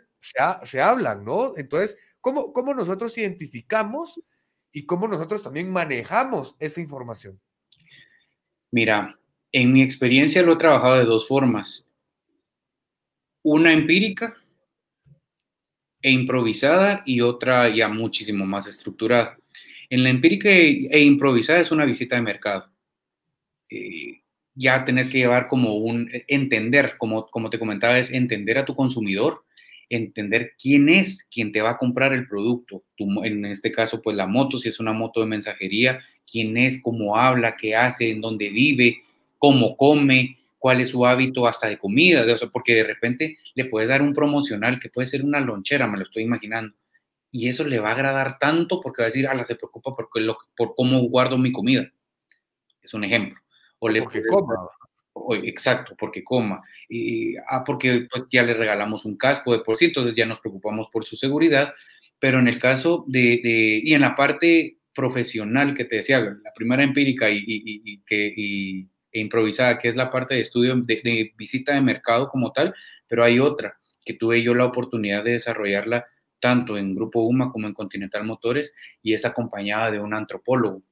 Speaker 2: se, hablan, ¿no? Entonces, ¿cómo, ¿cómo nosotros identificamos y cómo nosotros también manejamos esa información?
Speaker 1: Mira, en mi experiencia lo he trabajado de dos formas. Una empírica e improvisada y otra ya muchísimo más estructurada. En la empírica e improvisada es una visita de mercado. Eh, ya tenés que llevar como un entender, como, como te comentaba, es entender a tu consumidor entender quién es quien te va a comprar el producto. en este caso, pues la moto, si es una moto de mensajería, quién es, cómo habla, qué hace, en dónde vive, cómo come, cuál es su hábito hasta de comida, de, porque de repente le puedes dar un promocional que puede ser una lonchera, me lo estoy imaginando. Y eso le va a agradar tanto porque va a decir, ala, se preocupa porque lo, por cómo guardo mi comida. Es un ejemplo. O le
Speaker 2: porque coma.
Speaker 1: Exacto, porque coma. Y, ah, porque pues, ya le regalamos un casco de por sí, entonces ya nos preocupamos por su seguridad. Pero en el caso de, y en la parte profesional que te decía, la primera empírica y, que, e improvisada, que es la parte de estudio de, visita de mercado como tal, pero hay otra que tuve yo la oportunidad de desarrollarla tanto en Grupo UMA como en Continental Motores y es acompañada de un antropólogo.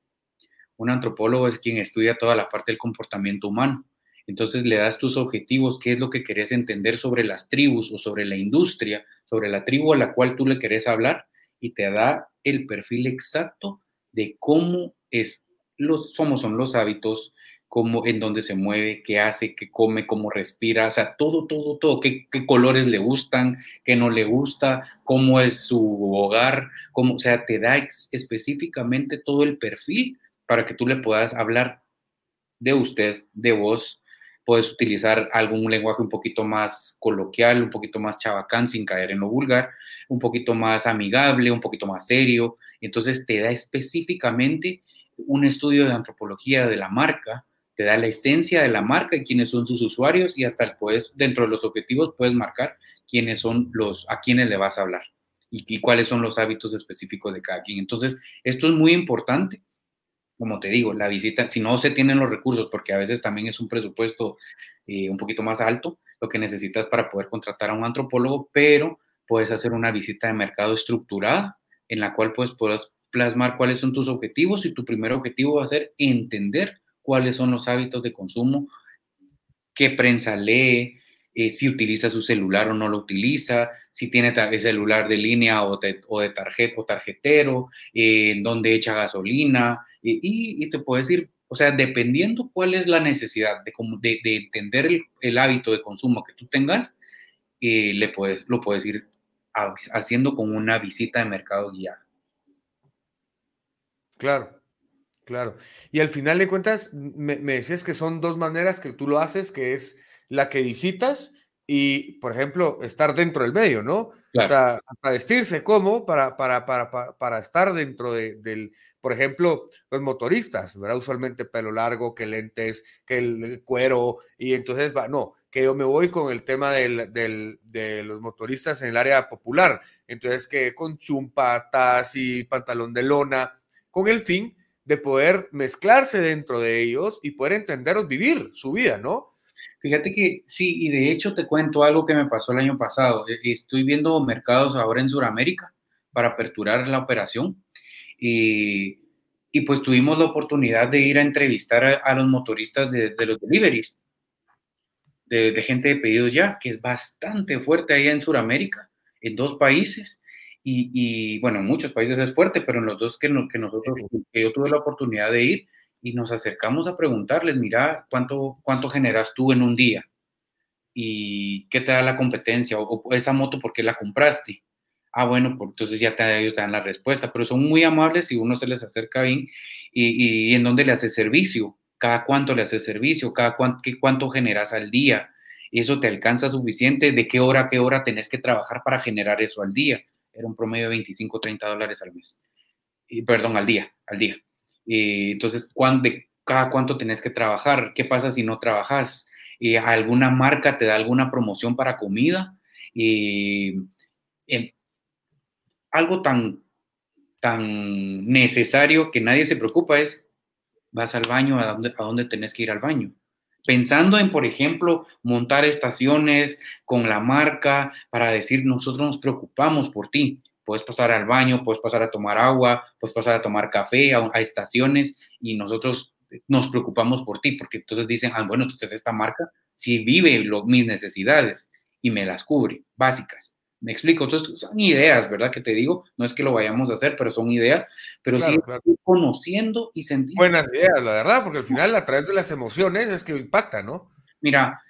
Speaker 1: Un antropólogo es quien estudia toda la parte del comportamiento humano entonces le das tus objetivos, qué es lo que querés entender sobre las tribus o sobre la industria, sobre la tribu a la cual tú le querés hablar y te da el perfil exacto de cómo es los cómo son los hábitos, cómo en dónde se mueve, qué hace, qué come, cómo respira, o sea, todo, todo, todo, qué, qué colores le gustan, qué no le gusta, cómo es su hogar, cómo, o sea, te da específicamente todo el perfil para que tú le puedas hablar de usted, de vos, puedes utilizar algún lenguaje un poquito más coloquial, un poquito más chabacán sin caer en lo vulgar, un poquito más amigable, un poquito más serio. Entonces te da específicamente un estudio de antropología de la marca te da la esencia de la marca y quiénes son sus usuarios y hasta puedes, dentro de los objetivos puedes marcar quiénes son los, a quiénes le vas a hablar y, y cuáles son los hábitos específicos de cada quien. Entonces, esto es muy importante. Como te digo, la visita, si no se tienen los recursos, porque a veces también es un presupuesto eh, un poquito más alto, lo que necesitas para poder contratar a un antropólogo, pero puedes hacer una visita de mercado estructurada en la cual pues puedes plasmar cuáles son tus objetivos y tu primer objetivo va a ser entender cuáles son los hábitos de consumo, qué prensa lee, eh, si utiliza su celular o no lo utiliza, si tiene celular de línea o de, tarjeta o tarjetero, eh, dónde echa gasolina, y, te puedes decir, o sea, dependiendo cuál es la necesidad de, de, de entender el, hábito de consumo que tú tengas, eh, le puedes, lo puedes ir haciendo con una visita de mercado guiada.
Speaker 2: Claro, claro. Y al final de cuentas, me, decías que son dos maneras que tú lo haces, que es la que visitas y, por ejemplo, estar dentro del medio, ¿no? O sea, para vestirse como, para, para, para, para, estar dentro de, del, por ejemplo, los motoristas, ¿verdad? Usualmente pelo largo, que lentes, que el cuero, y entonces va, no, que yo me voy con el tema del, del, de los motoristas en el área popular, entonces que con chumpatas y pantalón de lona, con el fin de poder mezclarse dentro de ellos y poder entenderos vivir su vida, ¿no?
Speaker 1: Fíjate que sí, y de hecho te cuento algo que me pasó el año pasado. E, estoy viendo mercados ahora en Sudamérica para aperturar la operación y, y, pues tuvimos la oportunidad de ir a entrevistar a, los motoristas de, de los deliveries de, gente de pedidos ya, que es bastante fuerte allá en Sudamérica, en dos países. Y, bueno, en muchos países es fuerte, pero en los dos que, que nosotros, que yo tuve la oportunidad de ir y nos acercamos a preguntarles, mira, ¿cuánto, cuánto generas tú en un día? ¿Y qué te da la competencia? ¿O, esa moto por qué la compraste? Ah, bueno, pues entonces ya te, ellos te dan la respuesta, pero son muy amables y uno se les acerca bien y, en dónde le hace servicio cada cuánto le haces servicio, cada cuánto, cuánto generas al día. Eso te alcanza suficiente, de qué hora a qué hora tenés que trabajar para generar eso al día. Era un promedio de 25, 30 dólares al mes. Y, perdón, al día, al día. Y, entonces, de cada cuánto tenés que trabajar? ¿Qué pasa si no trabajas? Y ¿Alguna marca te da alguna promoción para comida? Y, algo tan, tan necesario que nadie se preocupa es vas al baño, a dónde, a dónde tenés que ir al baño. Pensando en, por ejemplo, montar estaciones con la marca para decir, nosotros nos preocupamos por ti. Puedes pasar al baño, puedes pasar a tomar agua, puedes pasar a tomar café, a, estaciones y nosotros nos preocupamos por ti, porque entonces dicen, ah, bueno, entonces esta marca sí vive mis necesidades y me las cubre, básicas. Me explico, entonces son ideas, ¿verdad? Que te digo, no es que lo vayamos a hacer, pero son ideas, pero sí conociendo y sintiendo.
Speaker 2: Buenas ideas, la verdad, porque al final a través de las emociones es que impacta, ¿no?
Speaker 1: Mira,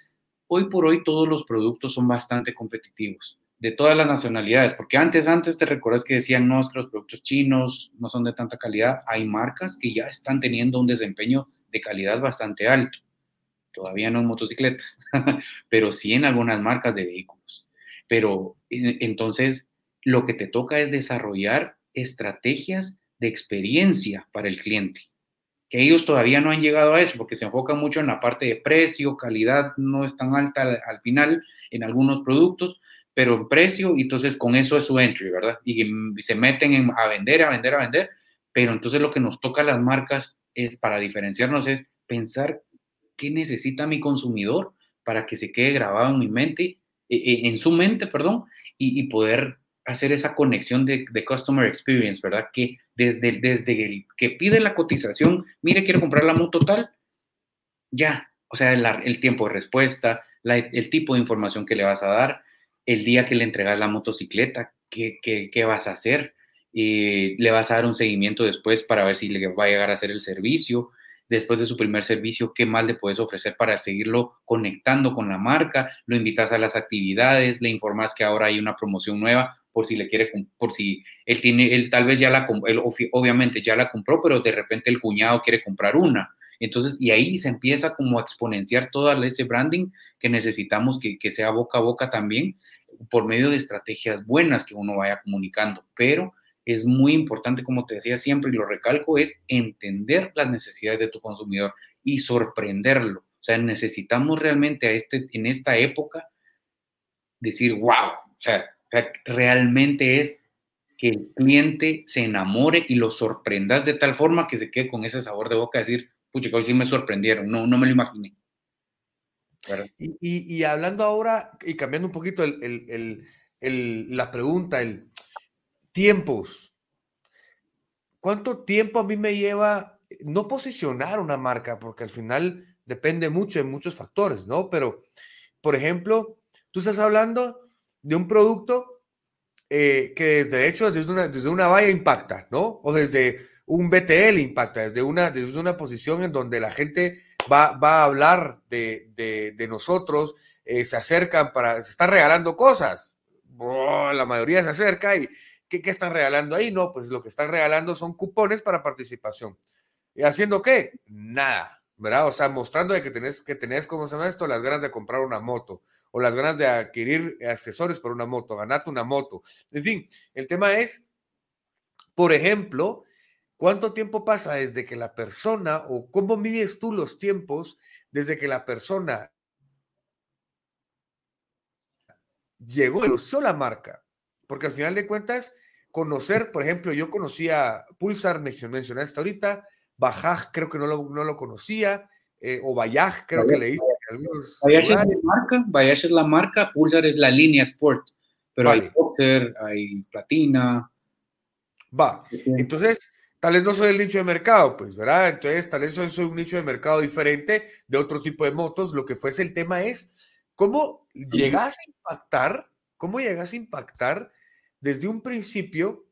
Speaker 1: hoy por hoy todos los productos son bastante competitivos, de todas las nacionalidades, porque antes, antes te recuerdas que decían, no, es que los productos chinos no son de tanta calidad, hay marcas que ya están teniendo un desempeño de calidad bastante alto, todavía no en motocicletas, pero sí en algunas marcas de vehículos. Pero eh, entonces lo que te toca es desarrollar estrategias de experiencia para el cliente. Que ellos todavía no han llegado a eso porque se enfocan mucho en la parte de precio, calidad no es tan alta al, final en algunos productos, pero en precio, y entonces con eso es su entry, ¿verdad? Y, se meten a vender, a vender, a vender, pero entonces lo que nos toca a las marcas es, para diferenciarnos es pensar qué necesita mi consumidor para que se quede grabado en mi mente e, e, en su mente, perdón, y, poder hacer esa conexión de, customer experience, ¿verdad? Que desde, desde el que pide la cotización, mire, quiero comprar la moto tal, ya, o sea, el, tiempo de respuesta, el tipo de información que le vas a dar, el día que le entregas la motocicleta, qué, qué, vas a hacer, y le vas a dar un seguimiento después para ver si le va a llegar a hacer el servicio, después de su primer servicio, qué más le puedes ofrecer para seguirlo conectando con la marca, lo invitas a las actividades, le informas que ahora hay una promoción nueva por si le quiere, por si él tiene, él tal vez ya la, él obviamente ya la compró, pero de repente el cuñado quiere comprar una. Entonces, y ahí se empieza como a exponenciar todo ese branding que necesitamos que, que sea boca a boca también por medio de estrategias buenas que uno vaya comunicando, pero es muy importante, como te decía siempre y lo recalco, es entender las necesidades de tu consumidor y sorprenderlo. O sea, necesitamos realmente a este, en esta época decir, wow, o sea, realmente es que el cliente se enamore y lo sorprendas de tal forma que se quede con ese sabor de boca, decir, pucha, hoy sí me sorprendieron, no, no me lo imaginé.
Speaker 2: Y, hablando ahora y cambiando un poquito la pregunta, el tiempos. ¿Cuánto tiempo a mí me lleva no posicionar una marca? Porque al final depende mucho de muchos factores, ¿no? Pero, por ejemplo, tú estás hablando de un producto eh, que de hecho desde una, desde una valla impacta, ¿no? O desde un BTL impacta, desde una, desde una posición en donde la gente va, va a hablar de, de, nosotros, eh, se acercan para, se están regalando cosas. la mayoría se acerca y ¿qué, ¿qué, están regalando ahí? No, pues lo que están regalando son cupones para participación. ¿Y haciendo qué? Nada, ¿verdad? O sea, mostrando de que tenés, que tenés, ¿cómo se llama esto? Las ganas de comprar una moto o las ganas de adquirir accesorios para una moto, ganarte una moto. En fin, el tema es, por ejemplo, ¿cuánto tiempo pasa desde que la persona o cómo mides tú los tiempos desde que la persona llegó y usó la marca? Porque al final de cuentas, conocer, por ejemplo, yo conocía Pulsar, mencionaste ahorita, Bajaj creo que no lo, no lo conocía, eh, o Bayaj creo que le hice.
Speaker 1: Bayash es la marca, Bayash es la marca, Pulsar es la línea Sport, pero hay Boxer, hay Platina.
Speaker 2: Va, entonces tal vez no soy el nicho de mercado, pues, ¿verdad? Entonces tal vez soy, un nicho de mercado diferente de otro tipo de motos. Lo que fuese el tema es cómo llegas a impactar, cómo llegas a impactar desde un principio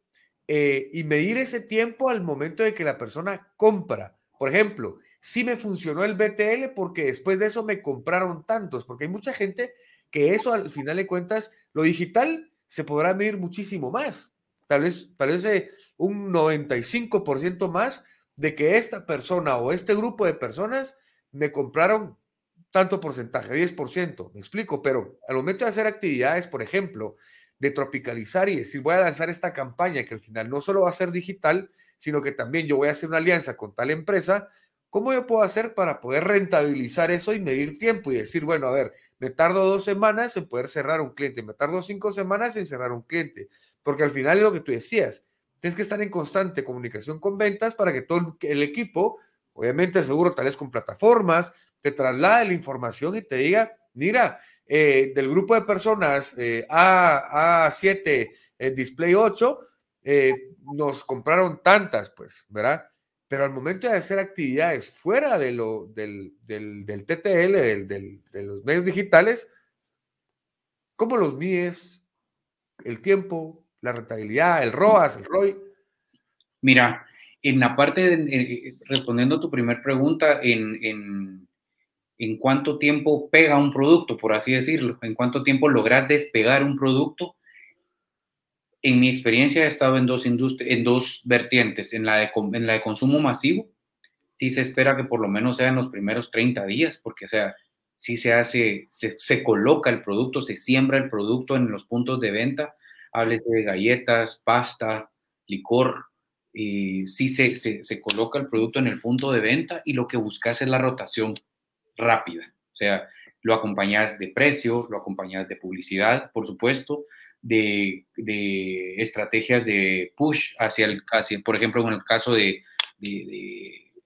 Speaker 2: eh, y medir ese tiempo al momento de que la persona compra. Por ejemplo, sí me funcionó el BTL porque después de eso me compraron tantos, porque hay mucha gente que eso al final de cuentas, lo digital se podrá medir muchísimo más. Tal vez parece un 95% más de que esta persona o este grupo de personas me compraron tanto porcentaje, 10%, me explico, pero al momento de hacer actividades, por ejemplo, de tropicalizar y decir, voy a lanzar esta campaña que al final no solo va a ser digital, sino que también yo voy a hacer una alianza con tal empresa, ¿cómo yo puedo hacer para poder rentabilizar eso y medir tiempo y decir, bueno, a ver, me tardo dos semanas en poder cerrar un cliente, me tardo cinco semanas en cerrar un cliente? Porque al final es lo que tú decías, tienes que estar en constante comunicación con ventas para que todo el equipo, obviamente seguro tal vez con plataformas, te traslade la información y te diga, mira, eh, del grupo de personas eh, A, A7, eh, Display 8, nos compraron tantas, pues, ¿verdad? Pero al momento de hacer actividades fuera de lo, del, del, del TTL, del, de los medios digitales, ¿cómo los mides? El tiempo, la rentabilidad, el ROAS, el ROI.
Speaker 1: Mira, en la parte, de, respondiendo a tu primera pregunta, en en cuánto tiempo pega un producto, por así decirlo, en cuánto tiempo logras despegar un producto. En mi experiencia he estado en dos, en dos vertientes, en la, de, en la de consumo masivo, sí se espera que por lo menos sean los primeros 30 días, porque o sea, sí se hace, se, coloca el producto, se siembra el producto en los puntos de venta, háblese de galletas, pasta, licor, y sí se, se, se, coloca el producto en el punto de venta y lo que buscas es la rotación rápida. O sea, lo acompañas de precio, lo acompañas de publicidad, por supuesto, de, estrategias de push hacia el, hacia, por ejemplo, en el caso de,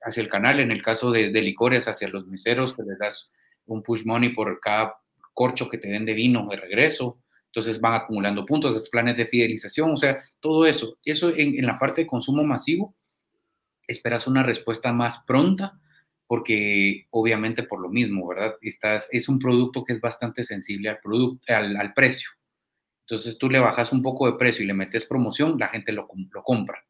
Speaker 1: hacia el canal, en el caso de, licores, hacia los miseros, que les das un push money por cada corcho que te den de vino de regreso. Entonces van acumulando puntos, planes de fidelización, o sea, todo eso. Eso en, en la parte de consumo masivo, esperas una respuesta más pronta porque obviamente por lo mismo, ¿verdad? Estás, es un producto que es bastante sensible al, producto, al, precio. Entonces tú le bajas un poco de precio y le metes promoción, la gente lo, lo compra.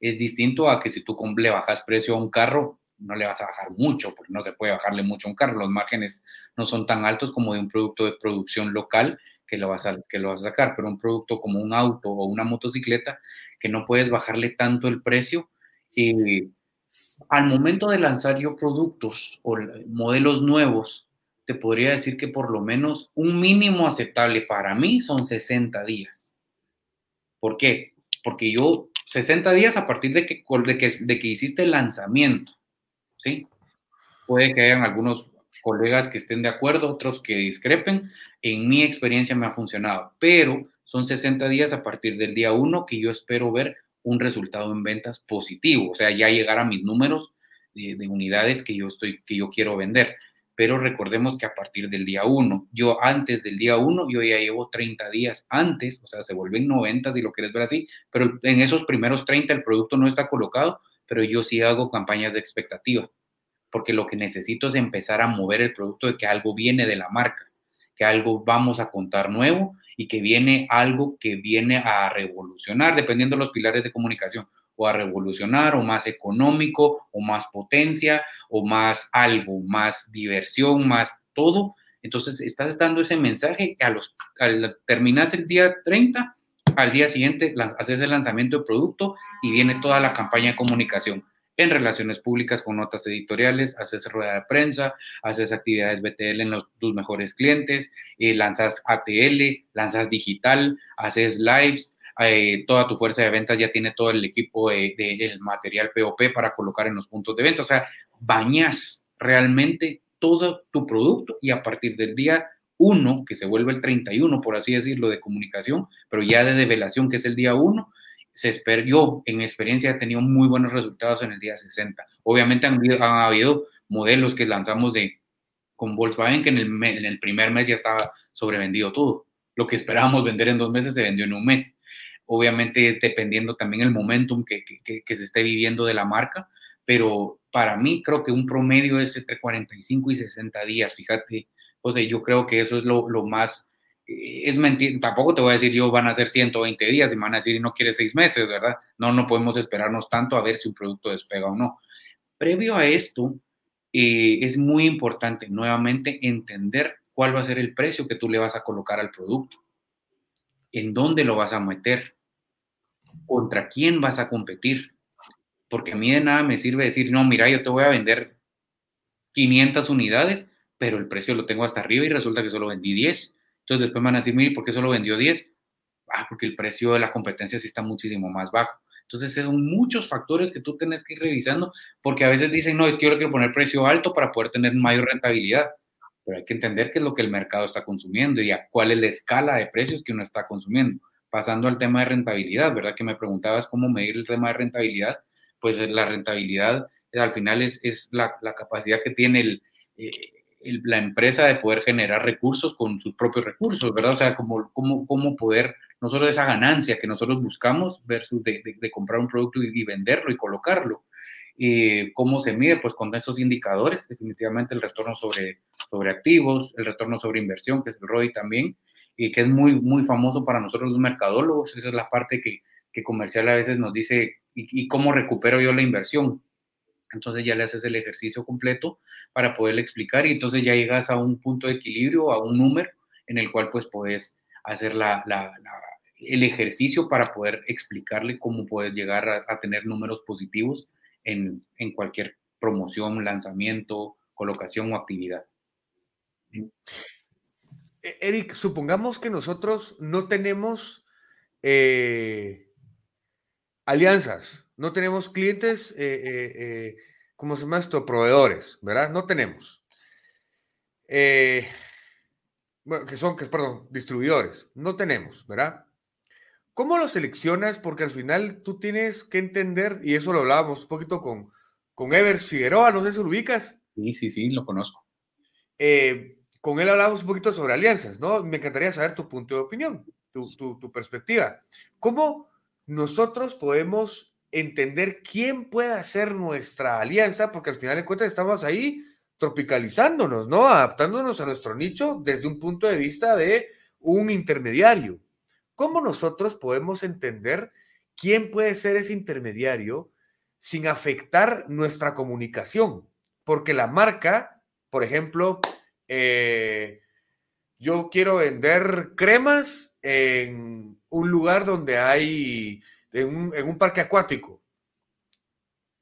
Speaker 1: Es distinto a que si tú le bajas precio a un carro, no le vas a bajar mucho, porque no se puede bajarle mucho a un carro. Los márgenes no son tan altos como de un producto de producción local que lo vas a, que lo vas a sacar, pero un producto como un auto o una motocicleta que no puedes bajarle tanto el precio. Eh, al momento de lanzar yo productos o modelos nuevos, te podría decir que por lo menos un mínimo aceptable para mí son 60 días. ¿Por qué? Porque yo 60 días a partir de que, de que, de que hiciste el lanzamiento, ¿sí? Puede que hayan algunos colegas que estén de acuerdo, otros que discrepen. En mi experiencia me ha funcionado, pero son 60 días a partir del día 1 que yo espero ver un resultado en ventas positivo, o sea, ya llegar a mis números de, de unidades que yo, estoy, que yo quiero vender pero recordemos que a partir del día 1, yo antes del día 1, yo ya llevo 30 días antes, o sea, se vuelven 90 si lo quieres ver así, pero en esos primeros 30 el producto no está colocado, pero yo sí hago campañas de expectativa, porque lo que necesito es empezar a mover el producto de que algo viene de la marca, que algo vamos a contar nuevo y que viene algo que viene a revolucionar, dependiendo de los pilares de comunicación o a revolucionar, o más económico, o más potencia, o más algo, más diversión, más todo. Entonces, estás dando ese mensaje a los, al terminas el día 30, al día siguiente haces el lanzamiento de producto y viene toda la campaña de comunicación en relaciones públicas con notas editoriales, haces rueda de prensa, haces actividades BTL en los, tus mejores clientes, eh, lanzas ATL, lanzas digital, haces lives, eh, toda tu fuerza de ventas ya tiene todo el equipo del de, material POP para colocar en los puntos de venta. O sea, bañas realmente todo tu producto y a partir del día 1, que se vuelve el 31, por así decirlo, de comunicación, pero ya de develación, que es el día 1, se espera, yo en mi experiencia he tenido muy buenos resultados en el día 60. Obviamente han, han habido modelos que lanzamos de con Volkswagen que en el, en el primer mes ya estaba sobrevendido todo. Lo que esperábamos vender en dos meses se vendió en un mes obviamente es dependiendo también el momentum que, que, se esté viviendo de la marca, pero para mí creo que un promedio es entre 45 y 60 días, fíjate, o sea, yo creo que eso es lo, lo más, es mentir, tampoco te voy a decir yo van a ser 120 días y me van a decir no quiere seis meses, ¿verdad? No, no podemos esperarnos tanto a ver si un producto despega o no. Previo a esto, eh, es muy importante nuevamente entender cuál va a ser el precio que tú le vas a colocar al producto, en dónde lo vas a meter, contra quién vas a competir. Porque a mí de nada me sirve decir, no, mira, yo te voy a vender 500 unidades, pero el precio lo tengo hasta arriba y resulta que solo vendí 10. Entonces después van a decir, mire, ¿por qué solo vendió 10? Ah, porque el precio de la competencia sí está muchísimo más bajo. Entonces, son muchos factores que tú tienes que ir revisando, porque a veces dicen, no, es que yo quiero poner precio alto para poder tener mayor rentabilidad. Pero hay que entender qué es lo que el mercado está consumiendo y a cuál es la escala de precios que uno está consumiendo pasando al tema de rentabilidad, ¿verdad? Que me preguntabas cómo medir el tema de rentabilidad. Pues la rentabilidad eh, al final es, es la, la, capacidad que tiene el, eh, la empresa de poder generar recursos con sus propios recursos, ¿verdad? O sea, cómo, cómo, cómo poder, nosotros esa ganancia que nosotros buscamos versus de, comprar un producto y, venderlo y colocarlo. y ¿Cómo se mide? Pues con esos indicadores, definitivamente el retorno sobre, sobre activos, el retorno sobre inversión, que es el ROI también, y que es muy, muy famoso para nosotros los mercadólogos. Esa es la parte que, que comercial a veces nos dice, ¿y, ¿y, cómo recupero yo la inversión? Entonces ya le haces el ejercicio completo para poderle explicar y entonces ya llegas a un punto de equilibrio, a un número en el cual pues puedes hacer la, el ejercicio para poder explicarle cómo puedes llegar a, a tener números positivos en, en cualquier promoción, lanzamiento, colocación o actividad.
Speaker 2: E-, Eric, supongamos que nosotros no tenemos eh, alianzas, no tenemos clientes, eh, eh, eh ¿cómo se llama esto? Proveedores, ¿verdad? No tenemos. Bueno, que son, que, perdón, distribuidores, no tenemos, ¿verdad? ¿Cómo lo seleccionas? Porque al final tú tienes que entender, y eso lo hablábamos un poquito con, con Evers Figueroa, no sé si lo ubicas.
Speaker 1: Sí, sí, sí, lo conozco.
Speaker 2: Con él hablamos un poquito sobre alianzas, ¿no? Me encantaría saber tu punto de opinión, tu, tu, tu perspectiva. ¿Cómo nosotros podemos entender quién puede hacer nuestra alianza? Porque al final de cuentas estamos ahí tropicalizándonos, ¿no? Adaptándonos a nuestro nicho desde un punto de vista de un intermediario. ¿Cómo nosotros podemos entender quién puede ser ese intermediario sin afectar nuestra comunicación? Porque la marca, por ejemplo, eh, yo quiero vender cremas en un lugar donde hay, en un, en un, parque acuático.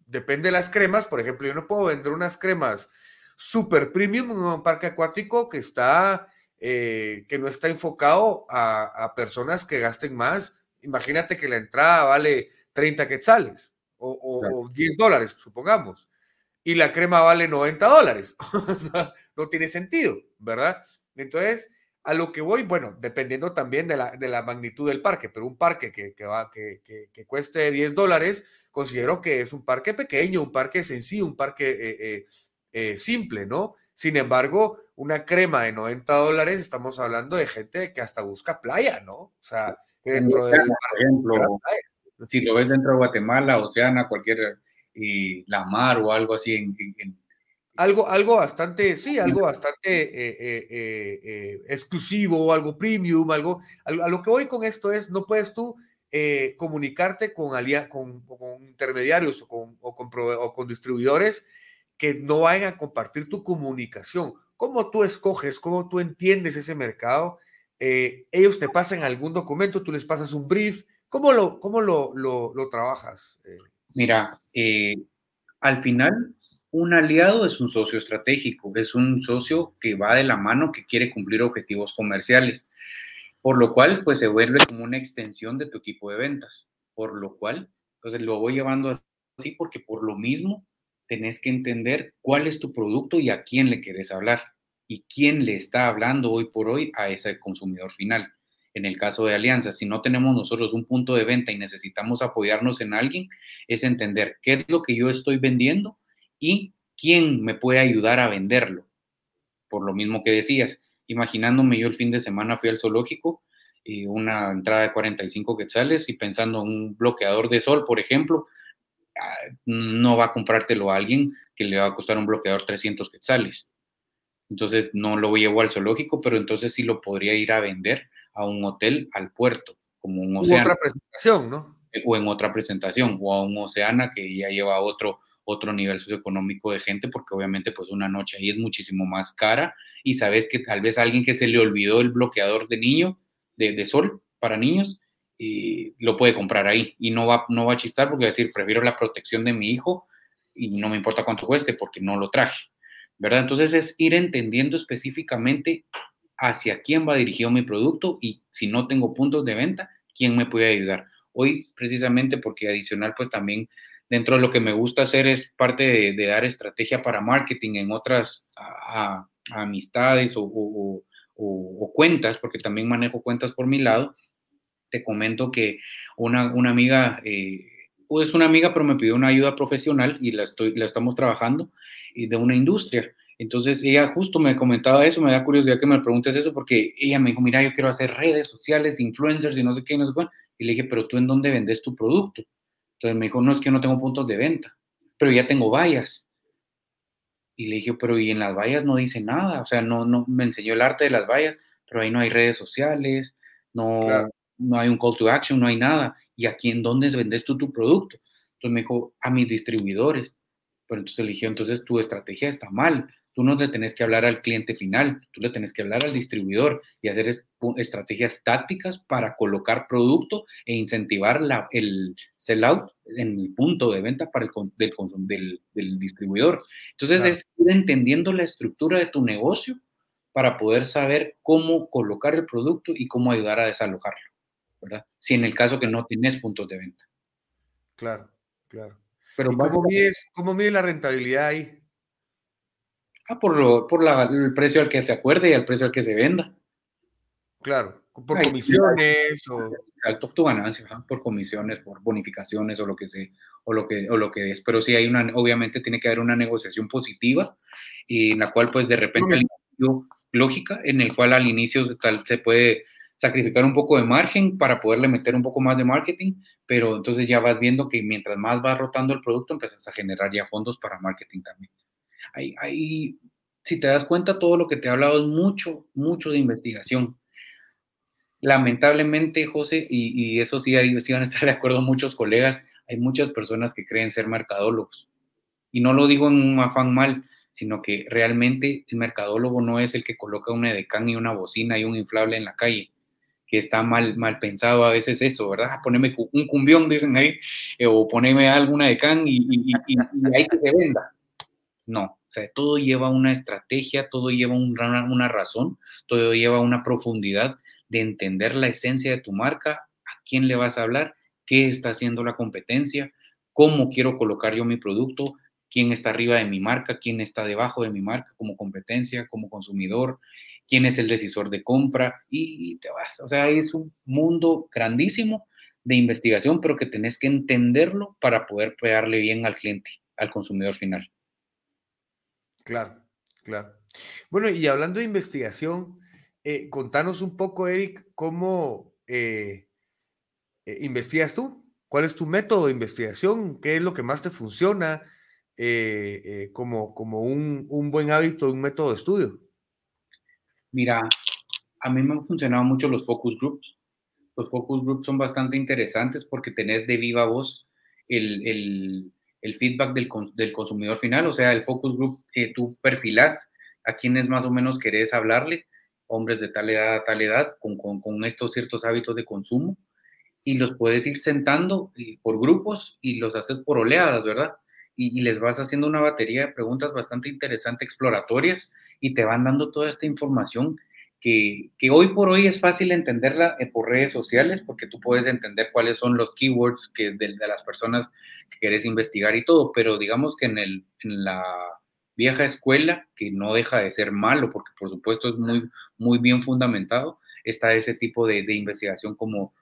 Speaker 2: Depende de las cremas, por ejemplo, yo no puedo vender unas cremas super premium en un parque acuático que está, eh, que no está enfocado a, a, personas que gasten más. Imagínate que la entrada vale 30 quetzales o, o, claro. o 10 dólares, supongamos. y la crema vale 90 dólares. no tiene sentido, ¿verdad? Entonces, a lo que voy, bueno, dependiendo también de la, de la magnitud del parque, pero un parque que, que va, que, que, cueste 10 dólares, considero que es un parque pequeño, un parque sencillo, un parque eh, eh, eh, simple, ¿no? Sin embargo, una crema de 90 dólares, estamos hablando de gente que hasta busca playa, ¿no? O sea, dentro de... Por ejemplo,
Speaker 1: si lo ves dentro de Guatemala, Oceana, cualquier y la mar o algo así en,
Speaker 2: algo, algo bastante, sí, algo bastante eh, eh, eh, exclusivo, algo premium, algo, a, lo que voy con esto es, no puedes tú comunicarte con, con, con, intermediarios o con, o con, o con distribuidores que no vayan a compartir tu comunicación. ¿Cómo tú escoges, cómo tú entiendes ese mercado? ellos te pasan algún documento, tú les pasas un brief. ¿Cómo lo, cómo lo, lo, lo trabajas?
Speaker 1: Mira, eh, al final, un aliado es un socio estratégico, es un socio que va de la mano, que quiere cumplir objetivos comerciales, por lo cual, pues se vuelve como una extensión de tu equipo de ventas, por lo cual, entonces lo voy llevando así porque por lo mismo tenés que entender cuál es tu producto y a quién le quieres hablar y quién le está hablando hoy por hoy a ese consumidor final. En el caso de Alianza, si no tenemos nosotros un punto de venta y necesitamos apoyarnos en alguien, es entender qué es lo que yo estoy vendiendo y quién me puede ayudar a venderlo. Por lo mismo que decías, imaginándome yo el fin de semana fui al zoológico, y eh, una entrada de 45 quetzales y pensando en un bloqueador de sol, por ejemplo, ah, no va a comprártelo a alguien que le va a costar un bloqueador 300 quetzales. Entonces no lo llevo al zoológico, pero entonces sí lo podría ir a vender a un hotel al puerto, como un océano.
Speaker 2: otra presentación, ¿no?
Speaker 1: Eh, o en otra presentación, o a un Oceana que ya lleva otro, otro nivel socioeconómico de gente, porque obviamente pues una noche ahí es muchísimo más cara y sabes que tal vez alguien que se le olvidó el bloqueador de niño, de, de sol para niños, y lo puede comprar ahí y no va, no va a chistar porque va a decir, prefiero la protección de mi hijo y no me importa cuánto cueste porque no lo traje, ¿verdad? Entonces es ir entendiendo específicamente hacia quién va dirigido mi producto y si no tengo puntos de venta, quién me puede ayudar. Hoy, precisamente porque adicional, pues también dentro de lo que me gusta hacer es parte de, dar estrategia para marketing en otras amistades o, cuentas, porque también manejo cuentas por mi lado. Te comento que una, una amiga, eh, es una amiga, pero me pidió una ayuda profesional y la, estoy, la estamos trabajando y de una industria. Entonces ella justo me comentaba eso, me da curiosidad que me preguntes eso, porque ella me dijo, mira, yo quiero hacer redes sociales, influencers y no sé qué, no sé qué. Y le dije, pero tú en dónde vendes tu producto? Entonces me dijo, no, es que no tengo puntos de venta, pero ya tengo vallas. Y le dije, pero y en las vallas no dice nada, o sea, no, no, me enseñó el arte de las vallas, pero ahí no hay redes sociales, no, no hay un call to action, no hay nada. ¿Y aquí en dónde vendes tú tu producto? Entonces me dijo, a mis distribuidores. Pero entonces le dije, entonces tu estrategia está mal Tú no le tenés que hablar al cliente final, tú le tenés que hablar al distribuidor y hacer estrategias tácticas para colocar producto e incentivar la, el sell-out en el punto de venta para el del, del, distribuidor. Entonces es ir entendiendo la estructura de tu negocio para poder saber cómo colocar el producto y cómo ayudar a desalojarlo, ¿verdad? Si en el caso que no tienes puntos de venta.
Speaker 2: Claro, claro. Pero cómo mides, cómo mides la rentabilidad ahí?
Speaker 1: Ah, por, lo, por la, el precio al que se acuerde y al precio al que se venda.
Speaker 2: Claro, por comisiones o...
Speaker 1: Alto tu ganancia, por comisiones, por bonificaciones o lo que sea, o lo que, o lo que es. Pero sí hay una, obviamente tiene que haber una negociación positiva y en la cual pues de repente lógica, en el cual al inicio se, tal, se puede sacrificar un poco de margen para poderle meter un poco más de marketing, pero entonces ya vas viendo que mientras más vas rotando el producto, empiezas a generar ya fondos para marketing también. Si te das cuenta, todo lo que te he hablado es mucho, mucho de investigación. Lamentablemente, José, y, eso sí, ahí sí van a estar de acuerdo muchos colegas, hay muchas personas que creen ser mercadólogos. Y no lo digo en un afán mal, sino que realmente el mercadólogo no es el que coloca un edecán y una bocina y un inflable en la calle, que está mal, mal pensado a veces eso, ¿verdad? Ah, poneme un cumbión, dicen ahí, eh, o poneme alguna edecán y, y, y, y ahí que se venda. No, todo lleva una estrategia, todo lleva una razón, todo lleva una profundidad de entender la esencia de tu marca, a quién le vas a hablar, qué está haciendo la competencia, cómo quiero colocar yo mi producto, quién está arriba de mi marca, quién está debajo de mi marca como competencia, como consumidor, quién es el decisor de compra y, te vas. O sea, es un mundo grandísimo de investigación, pero que tenés que entenderlo para poder pegarle bien al cliente, al consumidor final.
Speaker 2: Claro, claro. Bueno, y hablando de investigación, eh, contanos un poco, Eric, cómo eh, eh, investigas tú. ¿Cuál es tu método de investigación? ¿Qué es lo que más te funciona como, como un, un buen hábito, un método de estudio?
Speaker 1: Mira, a mí me han funcionado mucho los focus groups. Los focus groups son bastante interesantes porque tenés de viva voz el, el, el feedback del, del, consumidor final, o sea, el focus group que tú perfilás a quienes más o menos querés hablarle, hombres de tal edad a tal edad, con, con, con estos ciertos hábitos de consumo, y los puedes ir sentando por grupos y los haces por oleadas, ¿verdad? Y, les vas haciendo una batería de preguntas bastante interesantes, exploratorias, y te van dando toda esta información que, hoy por hoy es fácil entenderla eh, por redes sociales porque tú puedes entender cuáles son los keywords que de, de las personas que quieres investigar y todo, pero digamos que en, el, en la vieja escuela, que no deja de ser malo porque por supuesto es muy, muy bien fundamentado, está ese tipo de, de investigación como,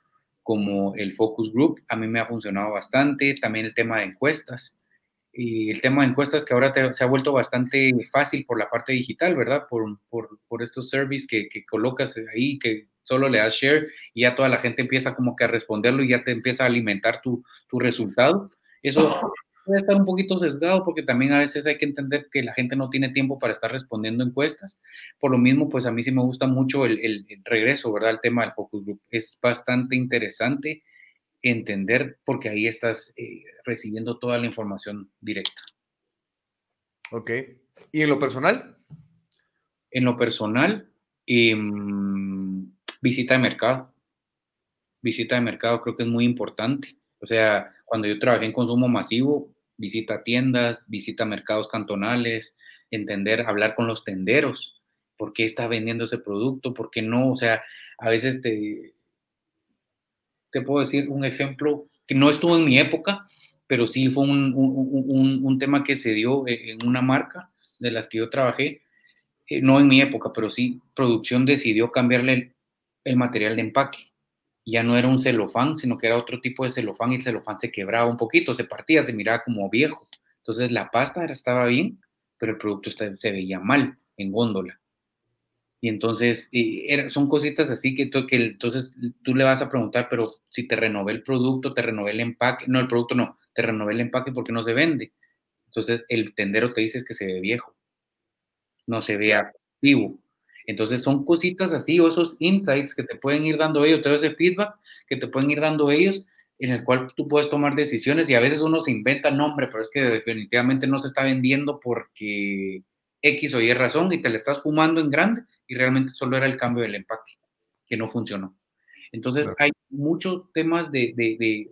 Speaker 1: como el focus group. A mí me ha funcionado bastante, también el tema de encuestas y el tema de encuestas que ahora te, se ha vuelto bastante fácil por la parte digital, ¿verdad? Por, por, por estos services que, que, colocas ahí, que solo le das share y ya toda la gente empieza como que a responderlo y ya te empieza a alimentar tu, tu resultado. Eso puede estar un poquito sesgado porque también a veces hay que entender que la gente no tiene tiempo para estar respondiendo encuestas. Por lo mismo, pues a mí sí me gusta mucho el, el, el regreso, ¿verdad? El tema del focus group. Es bastante interesante entender porque ahí estás eh, recibiendo toda la información directa.
Speaker 2: Ok. ¿Y en lo personal?
Speaker 1: En lo personal, eh, visita de mercado. Visita de mercado creo que es muy importante. O sea, cuando yo trabajé en consumo masivo, visita tiendas, visita mercados cantonales, entender, hablar con los tenderos. ¿Por qué está vendiendo ese producto? ¿Por qué no? O sea, a veces te, te puedo decir un ejemplo que no estuvo en mi época, pero sí fue un, un, un, tema que se dio en una marca de las que yo trabajé, eh, no en mi época, pero sí, producción decidió cambiarle el, el, material de empaque. Ya no era un celofán, sino que era otro tipo de celofán y el celofán se quebraba un poquito, se partía, se miraba como viejo. Entonces la pasta estaba bien, pero el producto se veía mal en góndola. Y entonces eh, son cositas así que, que entonces tú le vas a preguntar, pero si te renové el producto, te renové el empaque, no, el producto no, te renové el empaque porque no se vende. Entonces el tendero te dice que se ve viejo, no se ve activo. Entonces son cositas así o esos insights que te pueden ir dando ellos, todo ese feedback que te pueden ir dando ellos, en el cual tú puedes tomar decisiones y a veces uno se inventa nombre, pero es que definitivamente no se está vendiendo porque X o Y razón y te le estás fumando en grande y realmente solo era el cambio del empaque que no funcionó. Entonces claro. hay muchos temas de, de, de,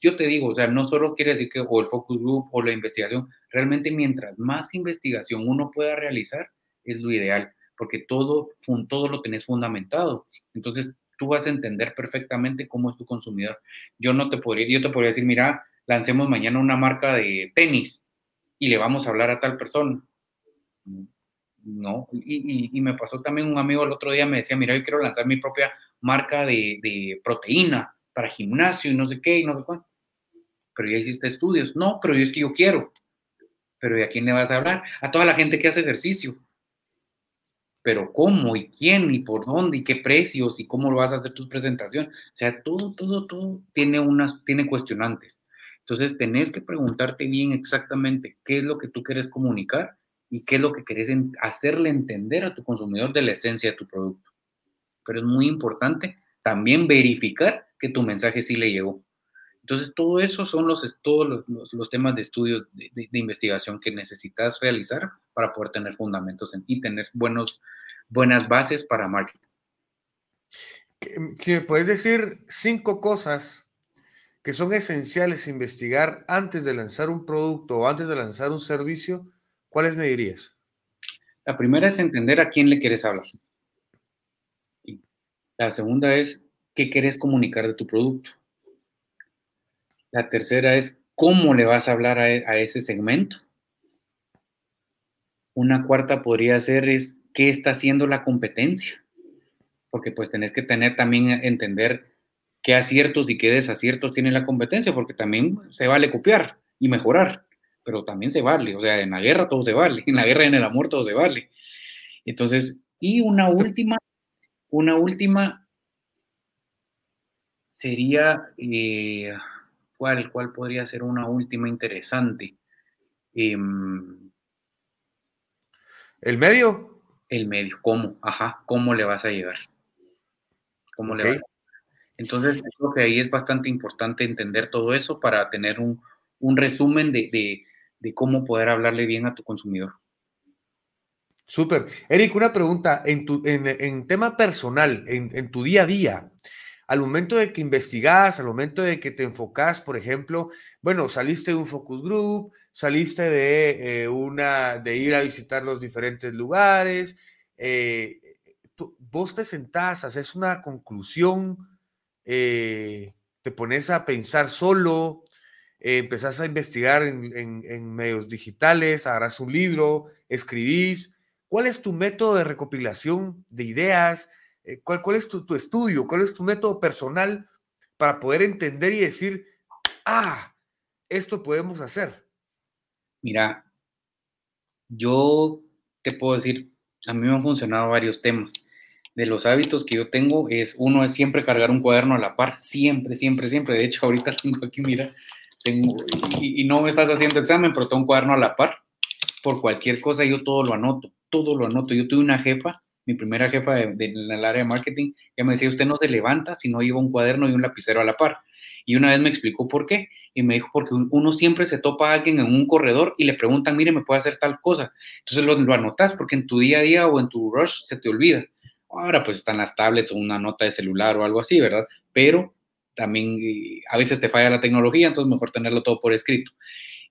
Speaker 1: yo te digo, o sea, no solo quiere decir que o el focus group o la investigación, realmente mientras más investigación uno pueda realizar, es lo ideal, porque todo, todo lo tenés fundamentado. Entonces tú vas a entender perfectamente cómo es tu consumidor. Yo no te podría, yo te podría decir, mira, lancemos mañana una marca de tenis y le vamos a hablar a tal persona no, y, y, me pasó también un amigo el otro día, me decía, mira, yo quiero lanzar mi propia marca de, de proteína para gimnasio y no sé qué y no sé cuánto. Pero ya hiciste estudios. No, pero yo es que yo quiero. Pero ¿y a quién le vas a hablar? A toda la gente que hace ejercicio. Pero ¿cómo? ¿Y quién? ¿Y por dónde? ¿Y qué precios? ¿Y cómo lo vas a hacer tus presentaciones? O sea, todo, todo, todo tiene unas, tiene cuestionantes. Entonces tenés que preguntarte bien exactamente qué es lo que tú quieres comunicar y qué es lo que querés hacerle entender a tu consumidor de la esencia de tu producto. Pero es muy importante también verificar que tu mensaje sí le llegó. Entonces, todo eso son los, todos los, temas de estudio, de, investigación que necesitas realizar para poder tener fundamentos en, y tener buenos, buenas bases para marketing.
Speaker 2: Si me puedes decir cinco cosas que son esenciales investigar antes de lanzar un producto o antes de lanzar un servicio, ¿Cuáles me dirías?
Speaker 1: La primera es entender a quién le quieres hablar. La segunda es qué quieres comunicar de tu producto. La tercera es cómo le vas a hablar a, a ese segmento. Una cuarta podría ser es qué está haciendo la competencia, porque pues tenés que tener también entender qué aciertos y qué desaciertos tiene la competencia, porque también se vale copiar y mejorar, pero también se vale, o sea, en la guerra todo se vale, en la guerra y en el amor todo se vale. Entonces, y una última, una última sería, eh, ¿cuál, ¿cuál podría ser una última interesante? Em,
Speaker 2: ¿El medio?
Speaker 1: El medio, ¿cómo? Ajá, ¿cómo le vas a llegar? ¿Cómo le vas a Entonces, creo que ahí es bastante importante entender todo eso para tener un, resumen de, cómo poder hablarle bien a tu consumidor.
Speaker 2: Súper. Eric, una pregunta. En, tu, en, tema personal, en, tu día a día, al momento de que investigas, al momento de que te enfocas, por ejemplo, bueno, saliste de un focus group, saliste de eh, una, de ir a visitar los diferentes lugares, eh, vos te sentás, haces una conclusión, eh, te pones a pensar solo, empezás a investigar en, medios digitales, harás un libro, escribís. ¿Cuál es tu método de recopilación de ideas? Eh, ¿Cuál, cuál es tu, estudio? ¿Cuál es tu método personal para poder entender y decir, ah, esto podemos hacer?
Speaker 1: Mira, yo te puedo decir, a mí me han funcionado varios temas. De los hábitos que yo tengo es, uno es siempre cargar un cuaderno a la par, siempre, siempre, siempre. De hecho, ahorita tengo aquí, mira, tengo, y, y no me estás haciendo examen, pero tengo un cuaderno a la par. Por cualquier cosa yo todo lo anoto, todo lo anoto. Yo tuve una jefa mi primera jefa de, en el área de marketing, ella me decía, usted no se levanta si no lleva un cuaderno y un lapicero a la par. Y una vez me explicó por qué. Y me dijo, porque uno siempre se topa a alguien en un corredor y le preguntan, mire, ¿me puede hacer tal cosa? Entonces lo, lo anotas porque en tu día a día o en tu rush se te olvida. Ahora pues están las tablets o una nota de celular o algo así, ¿verdad? Pero también eh, a veces te falla la tecnología, entonces mejor tenerlo todo por escrito.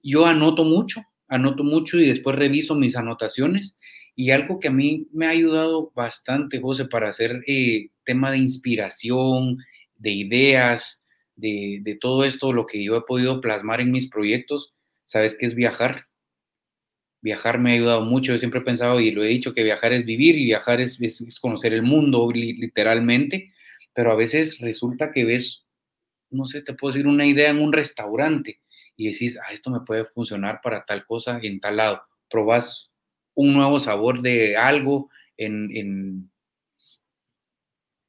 Speaker 1: Yo anoto mucho, anoto mucho y después reviso mis anotaciones y algo que a mí me ha ayudado bastante, José, para hacer eh, tema de inspiración, de ideas, de, todo esto, lo que yo he podido plasmar en mis proyectos, ¿sabes qué es viajar? Viajar me ha ayudado mucho. Yo siempre he pensado y lo he dicho que viajar es vivir y viajar es, conocer el mundo, literalmente. Pero a veces resulta que ves, no sé, te puedo decir una idea en un restaurante y decís, ah, esto me puede funcionar para tal cosa en tal lado. Probás un nuevo sabor de algo en, en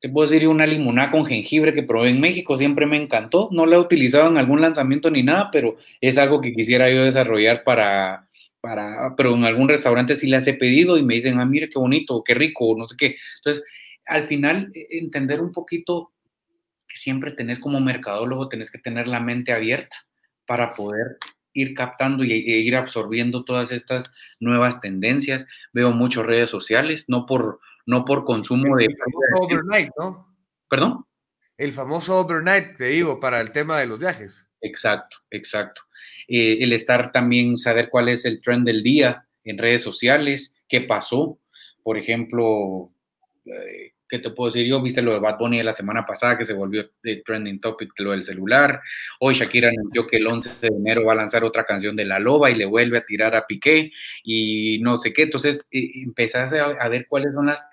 Speaker 1: te puedo decir una limonada con jengibre que probé en México, siempre me encantó. No la he utilizado en algún lanzamiento ni nada, pero es algo que quisiera yo desarrollar para, para, pero en algún restaurante sí las he pedido y me dicen, ah, mire qué bonito, qué rico, no sé qué. Entonces, al final, e, entender un poquito que siempre tenés como mercadólogo, tenés que tener la mente abierta para poder ir captando y, e ir absorbiendo todas estas nuevas tendencias. Veo muchas redes sociales, no por, no por consumo de...
Speaker 2: El famoso overnight, ¿no?
Speaker 1: ¿Perdón?
Speaker 2: El famoso overnight, te digo, para el tema de los viajes.
Speaker 1: Exacto, exacto. Eh, el estar también, saber cuál es el trend del día en redes sociales, qué pasó. Por ejemplo, eh, ¿qué te puedo decir yo? Viste lo de Bad Bunny de la semana pasada que se volvió de trending topic, lo del celular. Hoy Shakira anunció que el 11 de enero va a lanzar otra canción de La Loba y le vuelve a tirar a Piqué y no sé qué. Entonces eh, empezás a, ver cuáles son las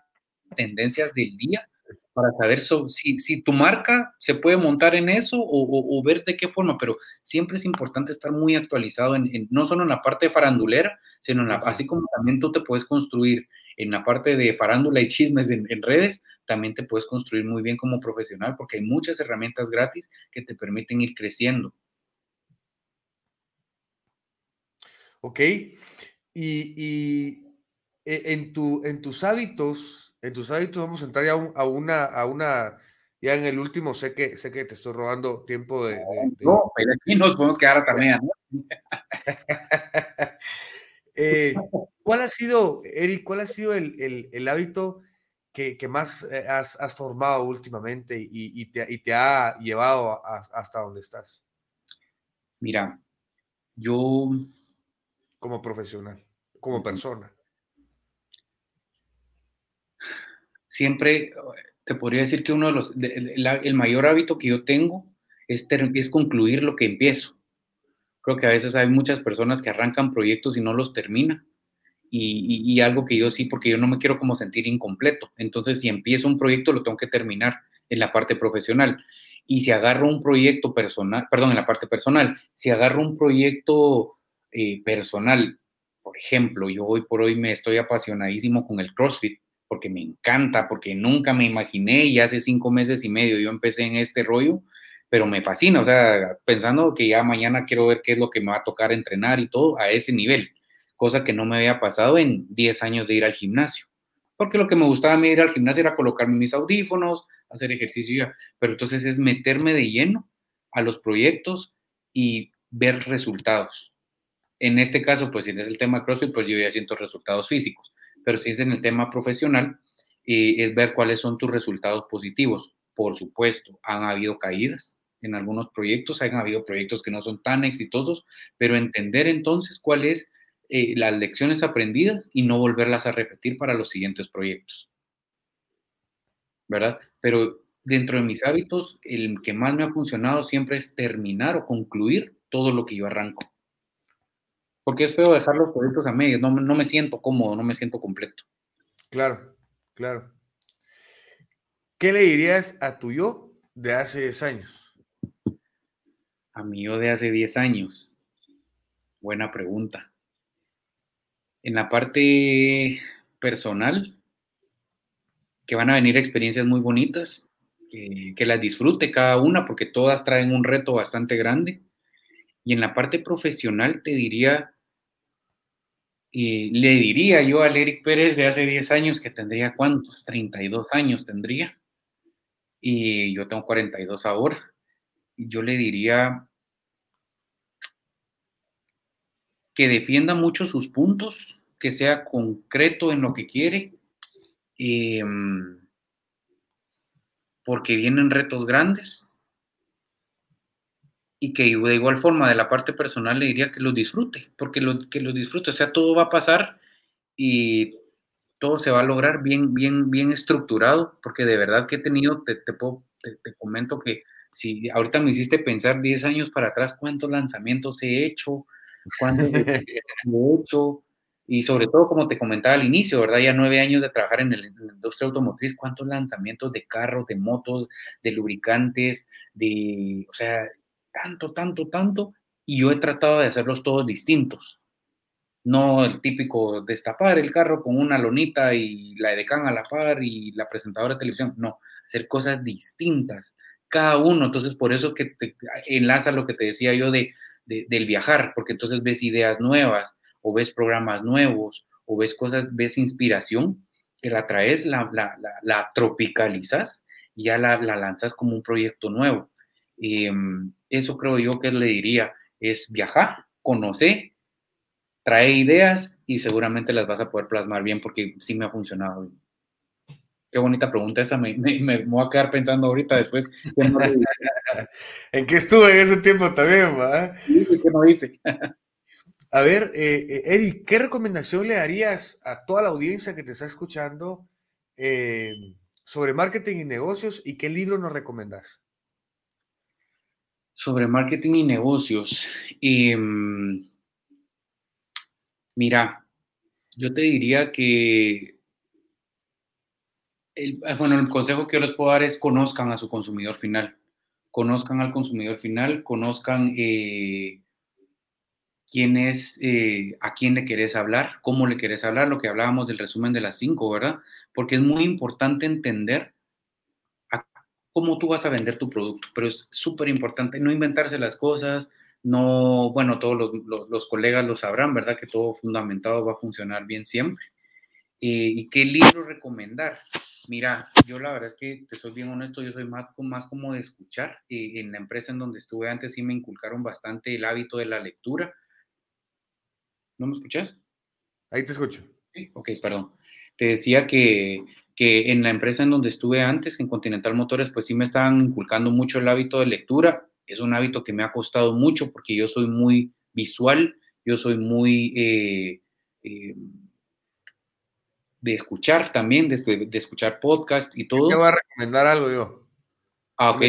Speaker 1: tendencias del día para saber si, si, tu marca se puede montar en eso o, ver de qué forma, pero siempre es importante estar muy actualizado en, no solo en la parte farandulera, sino en la, así como también tú te puedes construir en la parte de farándula y chismes en, redes, también te puedes construir muy bien como profesional porque hay muchas herramientas gratis que te permiten ir creciendo.
Speaker 2: Ok. Y, e, en, tu, en tus hábitos, en tus hábitos vamos a entrar ya a una, a una, ya en el último, sé que, sé que te estoy robando tiempo de...
Speaker 1: No, pero aquí nos podemos quedar hasta media, ¿no?
Speaker 2: Eh, ¿Cuál ha sido, Eric, cuál ha sido el, hábito que, más eh, has, formado últimamente y, te, ha llevado hasta donde estás?
Speaker 1: Mira, yo...
Speaker 2: Como profesional, como persona.
Speaker 1: Siempre te podría decir que uno de los, el mayor hábito que yo tengo es, es concluir lo que empiezo. Creo que a veces hay muchas personas que arrancan proyectos y no los terminan. Y, algo que yo sí, porque yo no me quiero como sentir incompleto. Entonces, si empiezo un proyecto, lo tengo que terminar en la parte profesional. Y si agarro un proyecto personal, perdón, en la parte personal, si agarro un proyecto eh, personal, por ejemplo, yo hoy por hoy me estoy apasionadísimo con el CrossFit, porque me encanta, porque nunca me imaginé y hace cinco meses y medio yo empecé en este rollo, pero me fascina, o sea, pensando que ya mañana quiero ver qué es lo que me va a tocar entrenar y todo a ese nivel cosa que no me había pasado en 10 años de ir al gimnasio. Porque lo que me gustaba a mí ir al gimnasio era colocarme mis audífonos, hacer ejercicio. Pero entonces es meterme de lleno a los proyectos y ver resultados. En este caso, pues si es el tema CrossFit, pues yo ya siento resultados físicos. Pero si es en el tema profesional, eh, es ver cuáles son tus resultados positivos. Por supuesto, han habido caídas en algunos proyectos, han habido proyectos que no son tan exitosos, pero entender entonces cuál es eh, las lecciones aprendidas y no volverlas a repetir para los siguientes proyectos. ¿Verdad? Pero dentro de mis hábitos, el que más me ha funcionado siempre es terminar o concluir todo lo que yo arranco. Porque es feo dejar los proyectos a medias, no, no me siento cómodo, no me siento completo.
Speaker 2: Claro, claro. ¿Qué le dirías a tu yo de hace 10 años?
Speaker 1: A mi yo de hace 10 años. Buena pregunta. En la parte personal, que van a venir experiencias muy bonitas, que, las disfrute cada una, porque todas traen un reto bastante grande. Y en la parte profesional te diría, le diría yo al Eric Pérez de hace 10 años que tendría cuántos, 32 años tendría. Y yo tengo 42 ahora. Y yo le diría, que defienda mucho sus puntos, que sea concreto en lo que quiere, em, porque vienen retos grandes. Y que de igual forma de la parte personal le diría que los disfrute, porque lo, que los disfrute, o sea, todo va a pasar y todo se va a lograr bien, bien, bien estructurado, porque de verdad que he tenido, te, te, te comento que si ahorita me hiciste pensar 10 años para atrás, cuántos lanzamientos he hecho, cuánto mucho, y sobre todo, como te comentaba al inicio, ¿verdad? Ya nueve años de trabajar en, el, en la industria automotriz, cuántos lanzamientos de carros, de motos, de lubricantes, de, o sea, tanto, tanto, tanto, y yo he tratado de hacerlos todos distintos. No el típico destapar el carro con una lonita y la edecán a la par y la presentadora de televisión, no, hacer cosas distintas, cada uno. Entonces, por eso que te enlaza lo que te decía yo de del viajar, porque entonces ves ideas nuevas o ves programas nuevos o ves cosas, ves inspiración, que la traes, la, tropicalizas y ya la, lanzas como un proyecto nuevo. Em, eso creo yo que le diría, es viajar, conocer, trae ideas y seguramente las vas a poder plasmar bien porque sí me ha funcionado. Qué bonita pregunta esa, me, me, voy a quedar pensando ahorita después.
Speaker 2: ¿En qué estuve en ese tiempo también, va?
Speaker 1: Sí, ¿qué no hice?
Speaker 2: a ver, eh, eh, Eddie, ¿qué recomendación le darías a toda la audiencia que te está escuchando eh, sobre marketing y negocios y qué libro nos recomendás?
Speaker 1: Sobre marketing y negocios. Em, mira, yo te diría que el, ah, bueno, el consejo que yo les puedo dar es conozcan a su consumidor final. Conozcan al consumidor final, conozcan eh, quién es, eh, a quién le querés hablar, cómo le querés hablar, lo que hablábamos del resumen de las cinco, ¿verdad? Porque es muy importante entender cómo tú vas a vender tu producto, pero es súper importante no inventarse las cosas, no, bueno, todos los, los, colegas lo sabrán, ¿verdad? Que todo fundamentado va a funcionar bien siempre. Eh, ¿Y qué libro recomendar? Mira, yo la verdad es que te soy bien honesto, yo soy más, más como de escuchar. Eh, en la empresa en donde estuve antes sí me inculcaron bastante el hábito de la lectura. ¿No me escuchas?
Speaker 2: Ahí te escucho.
Speaker 1: Sí, ok, perdón. Te decía que, que en la empresa en donde estuve antes, en Continental Motores, pues sí me estaban inculcando mucho el hábito de lectura. Es un hábito que me ha costado mucho porque yo soy muy visual, yo soy muy... Eh, eh, de escuchar también, de, de escuchar podcast y todo.
Speaker 2: Te voy a recomendar algo yo.
Speaker 1: Ah, ok.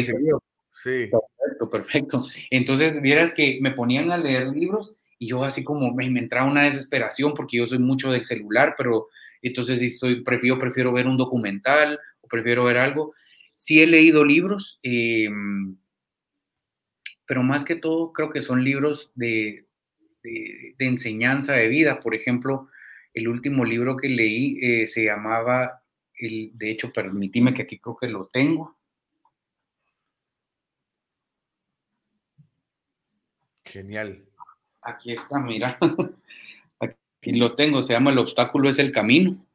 Speaker 1: Sí. Perfecto, perfecto. Entonces, vieras que me ponían a leer libros y yo así como me, entraba una desesperación porque yo soy mucho del celular, pero entonces si estoy, prefiero, prefiero ver un documental o prefiero ver algo. Sí he leído libros, em, pero más que todo creo que son libros de, de, enseñanza de vida. Por ejemplo, el último libro que leí eh, se llamaba, el, de hecho, permíteme que aquí creo que lo tengo.
Speaker 2: Genial.
Speaker 1: Aquí está, mira. Aquí lo tengo, se llama El obstáculo es el camino.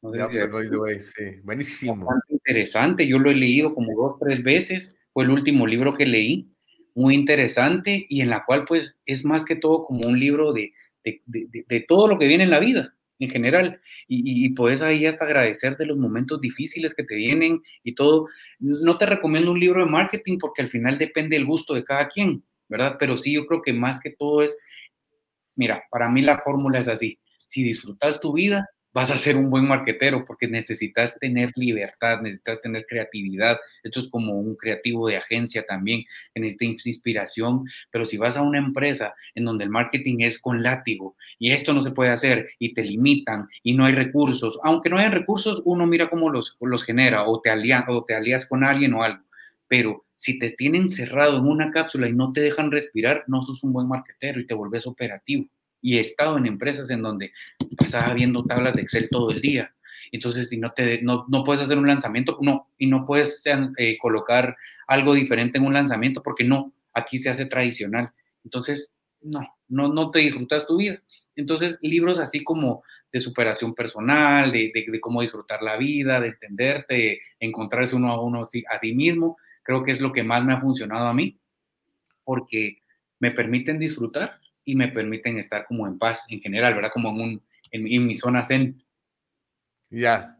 Speaker 2: No sí. Buenísimo.
Speaker 1: interesante, yo lo he leído como dos, tres veces. Fue el último libro que leí muy interesante y en la cual pues es más que todo como un libro de, de, todo lo que viene en la vida en general y, y, puedes ahí hasta agradecer de los momentos difíciles que te vienen y todo. No te recomiendo un libro de marketing porque al final depende el gusto de cada quien, ¿verdad? Pero sí yo creo que más que todo es, mira, para mí la fórmula es así, si disfrutas tu vida, vas a ser un buen marquetero porque necesitas tener libertad, necesitas tener creatividad. Esto es como un creativo de agencia también, que necesita inspiración, pero si vas a una empresa en donde el marketing es con látigo y esto no se puede hacer y te limitan y no hay recursos, aunque no hay recursos, uno mira cómo los, los genera o te, alías, o te alías con alguien o algo, pero si te tienen cerrado en una cápsula y no te dejan respirar, no sos un buen marquetero y te volvés operativo y he estado en empresas en donde pasaba viendo tablas de Excel todo el día. Entonces, si no, te, no, no puedes hacer un lanzamiento, no, y no puedes eh, colocar algo diferente en un lanzamiento porque no, aquí se hace tradicional. Entonces, no, no, no te disfrutas tu vida. Entonces, libros así como de superación personal, de, de, cómo disfrutar la vida, de entenderte, encontrarse uno a uno a sí mismo, creo que es lo que más me ha funcionado a mí, porque me permiten disfrutar y me permiten estar como en paz en general, ¿verdad? Como en, un, en, mi zona zen.
Speaker 2: Ya.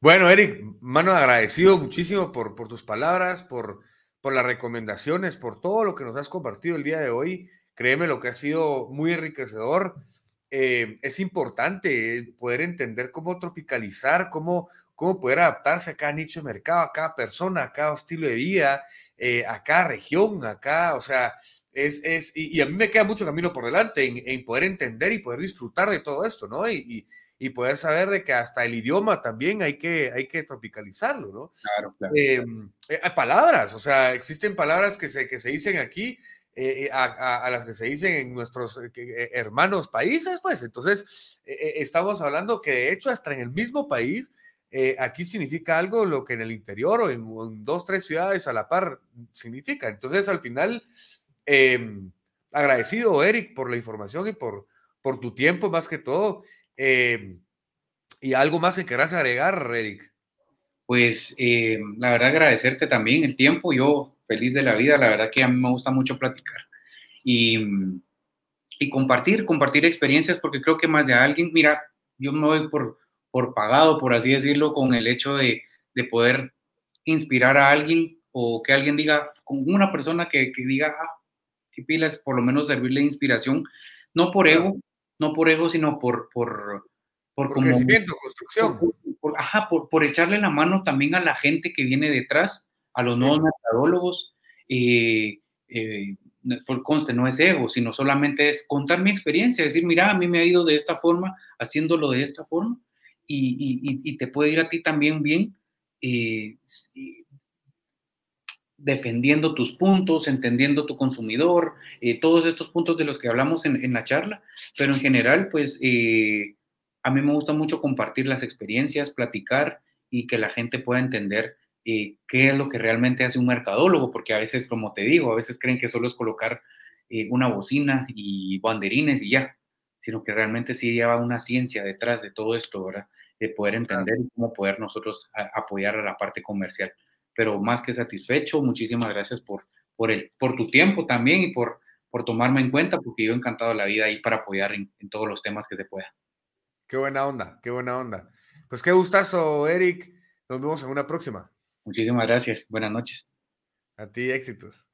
Speaker 2: Bueno, Eric, mano, agradecido muchísimo por, por tus palabras, por, por las recomendaciones, por todo lo que nos has compartido el día de hoy. Créeme lo que ha sido muy enriquecedor. Eh, es importante poder entender cómo tropicalizar, cómo, cómo poder adaptarse a cada nicho de mercado, a cada persona, a cada estilo de vida, eh, a cada región, a cada, o sea, es, es y, a mí me queda mucho camino por delante en, poder entender y poder disfrutar de todo esto, ¿no? Y, y, poder saber de que hasta el idioma también hay que, hay que tropicalizarlo, ¿no?
Speaker 1: Claro, claro.
Speaker 2: Em, eh, palabras, o sea, existen palabras que se, que se dicen aquí eh, eh, a, a, las que se dicen en nuestros hermanos países, pues entonces estamos hablando que de hecho hasta en el mismo país, aquí significa algo lo que en el interior o en, en, dos, tres ciudades a la par significa. Entonces al final Em, agradecido, Eric, por la información y por, por tu tiempo, más que todo. Em, y algo más que querrás agregar, Eric.
Speaker 1: Pues em, la verdad agradecerte también el tiempo, yo feliz de la vida, la verdad que a mí me gusta mucho platicar y, y compartir, compartir experiencias porque creo que más de alguien, mira, yo me voy por, por pagado, por así decirlo, con el hecho de, de poder inspirar a alguien o que alguien diga, con una persona que, que diga, ah, pilas, por lo menos servirle de inspiración, no por ego, no por ego, sino por, por,
Speaker 2: por, crecimiento, construcción.
Speaker 1: Por, ajá, por, por echarle la mano también a la gente que viene detrás, a los nuevos mercadólogos, eh, eh, por conste, no es ego, sino solamente es contar mi experiencia, decir, mira, a mí me ha ido de esta forma, haciéndolo de esta forma, y, y, y te puede ir a ti también bien. Eh, defendiendo tus puntos, entendiendo tu consumidor, eh, todos estos puntos de los que hablamos en, la charla, pero en general, pues eh, a mí me gusta mucho compartir las experiencias, platicar y que la gente pueda entender eh, qué es lo que realmente hace un mercadólogo, porque a veces, como te digo, a veces creen que solo es colocar una bocina y banderines y ya, sino que realmente sí lleva una ciencia detrás de todo esto, ¿verdad? De poder entender y cómo poder nosotros apoyar a la parte comercial pero más que satisfecho. Muchísimas gracias por, por, el, por tu tiempo también y por, por tomarme en cuenta, porque yo he encantado la vida ahí para apoyar en, todos los temas que se pueda.
Speaker 2: Qué buena onda, qué buena onda. Pues qué gustazo, Eric. Nos vemos en una próxima.
Speaker 1: Muchísimas gracias. Buenas noches.
Speaker 2: A ti, éxitos.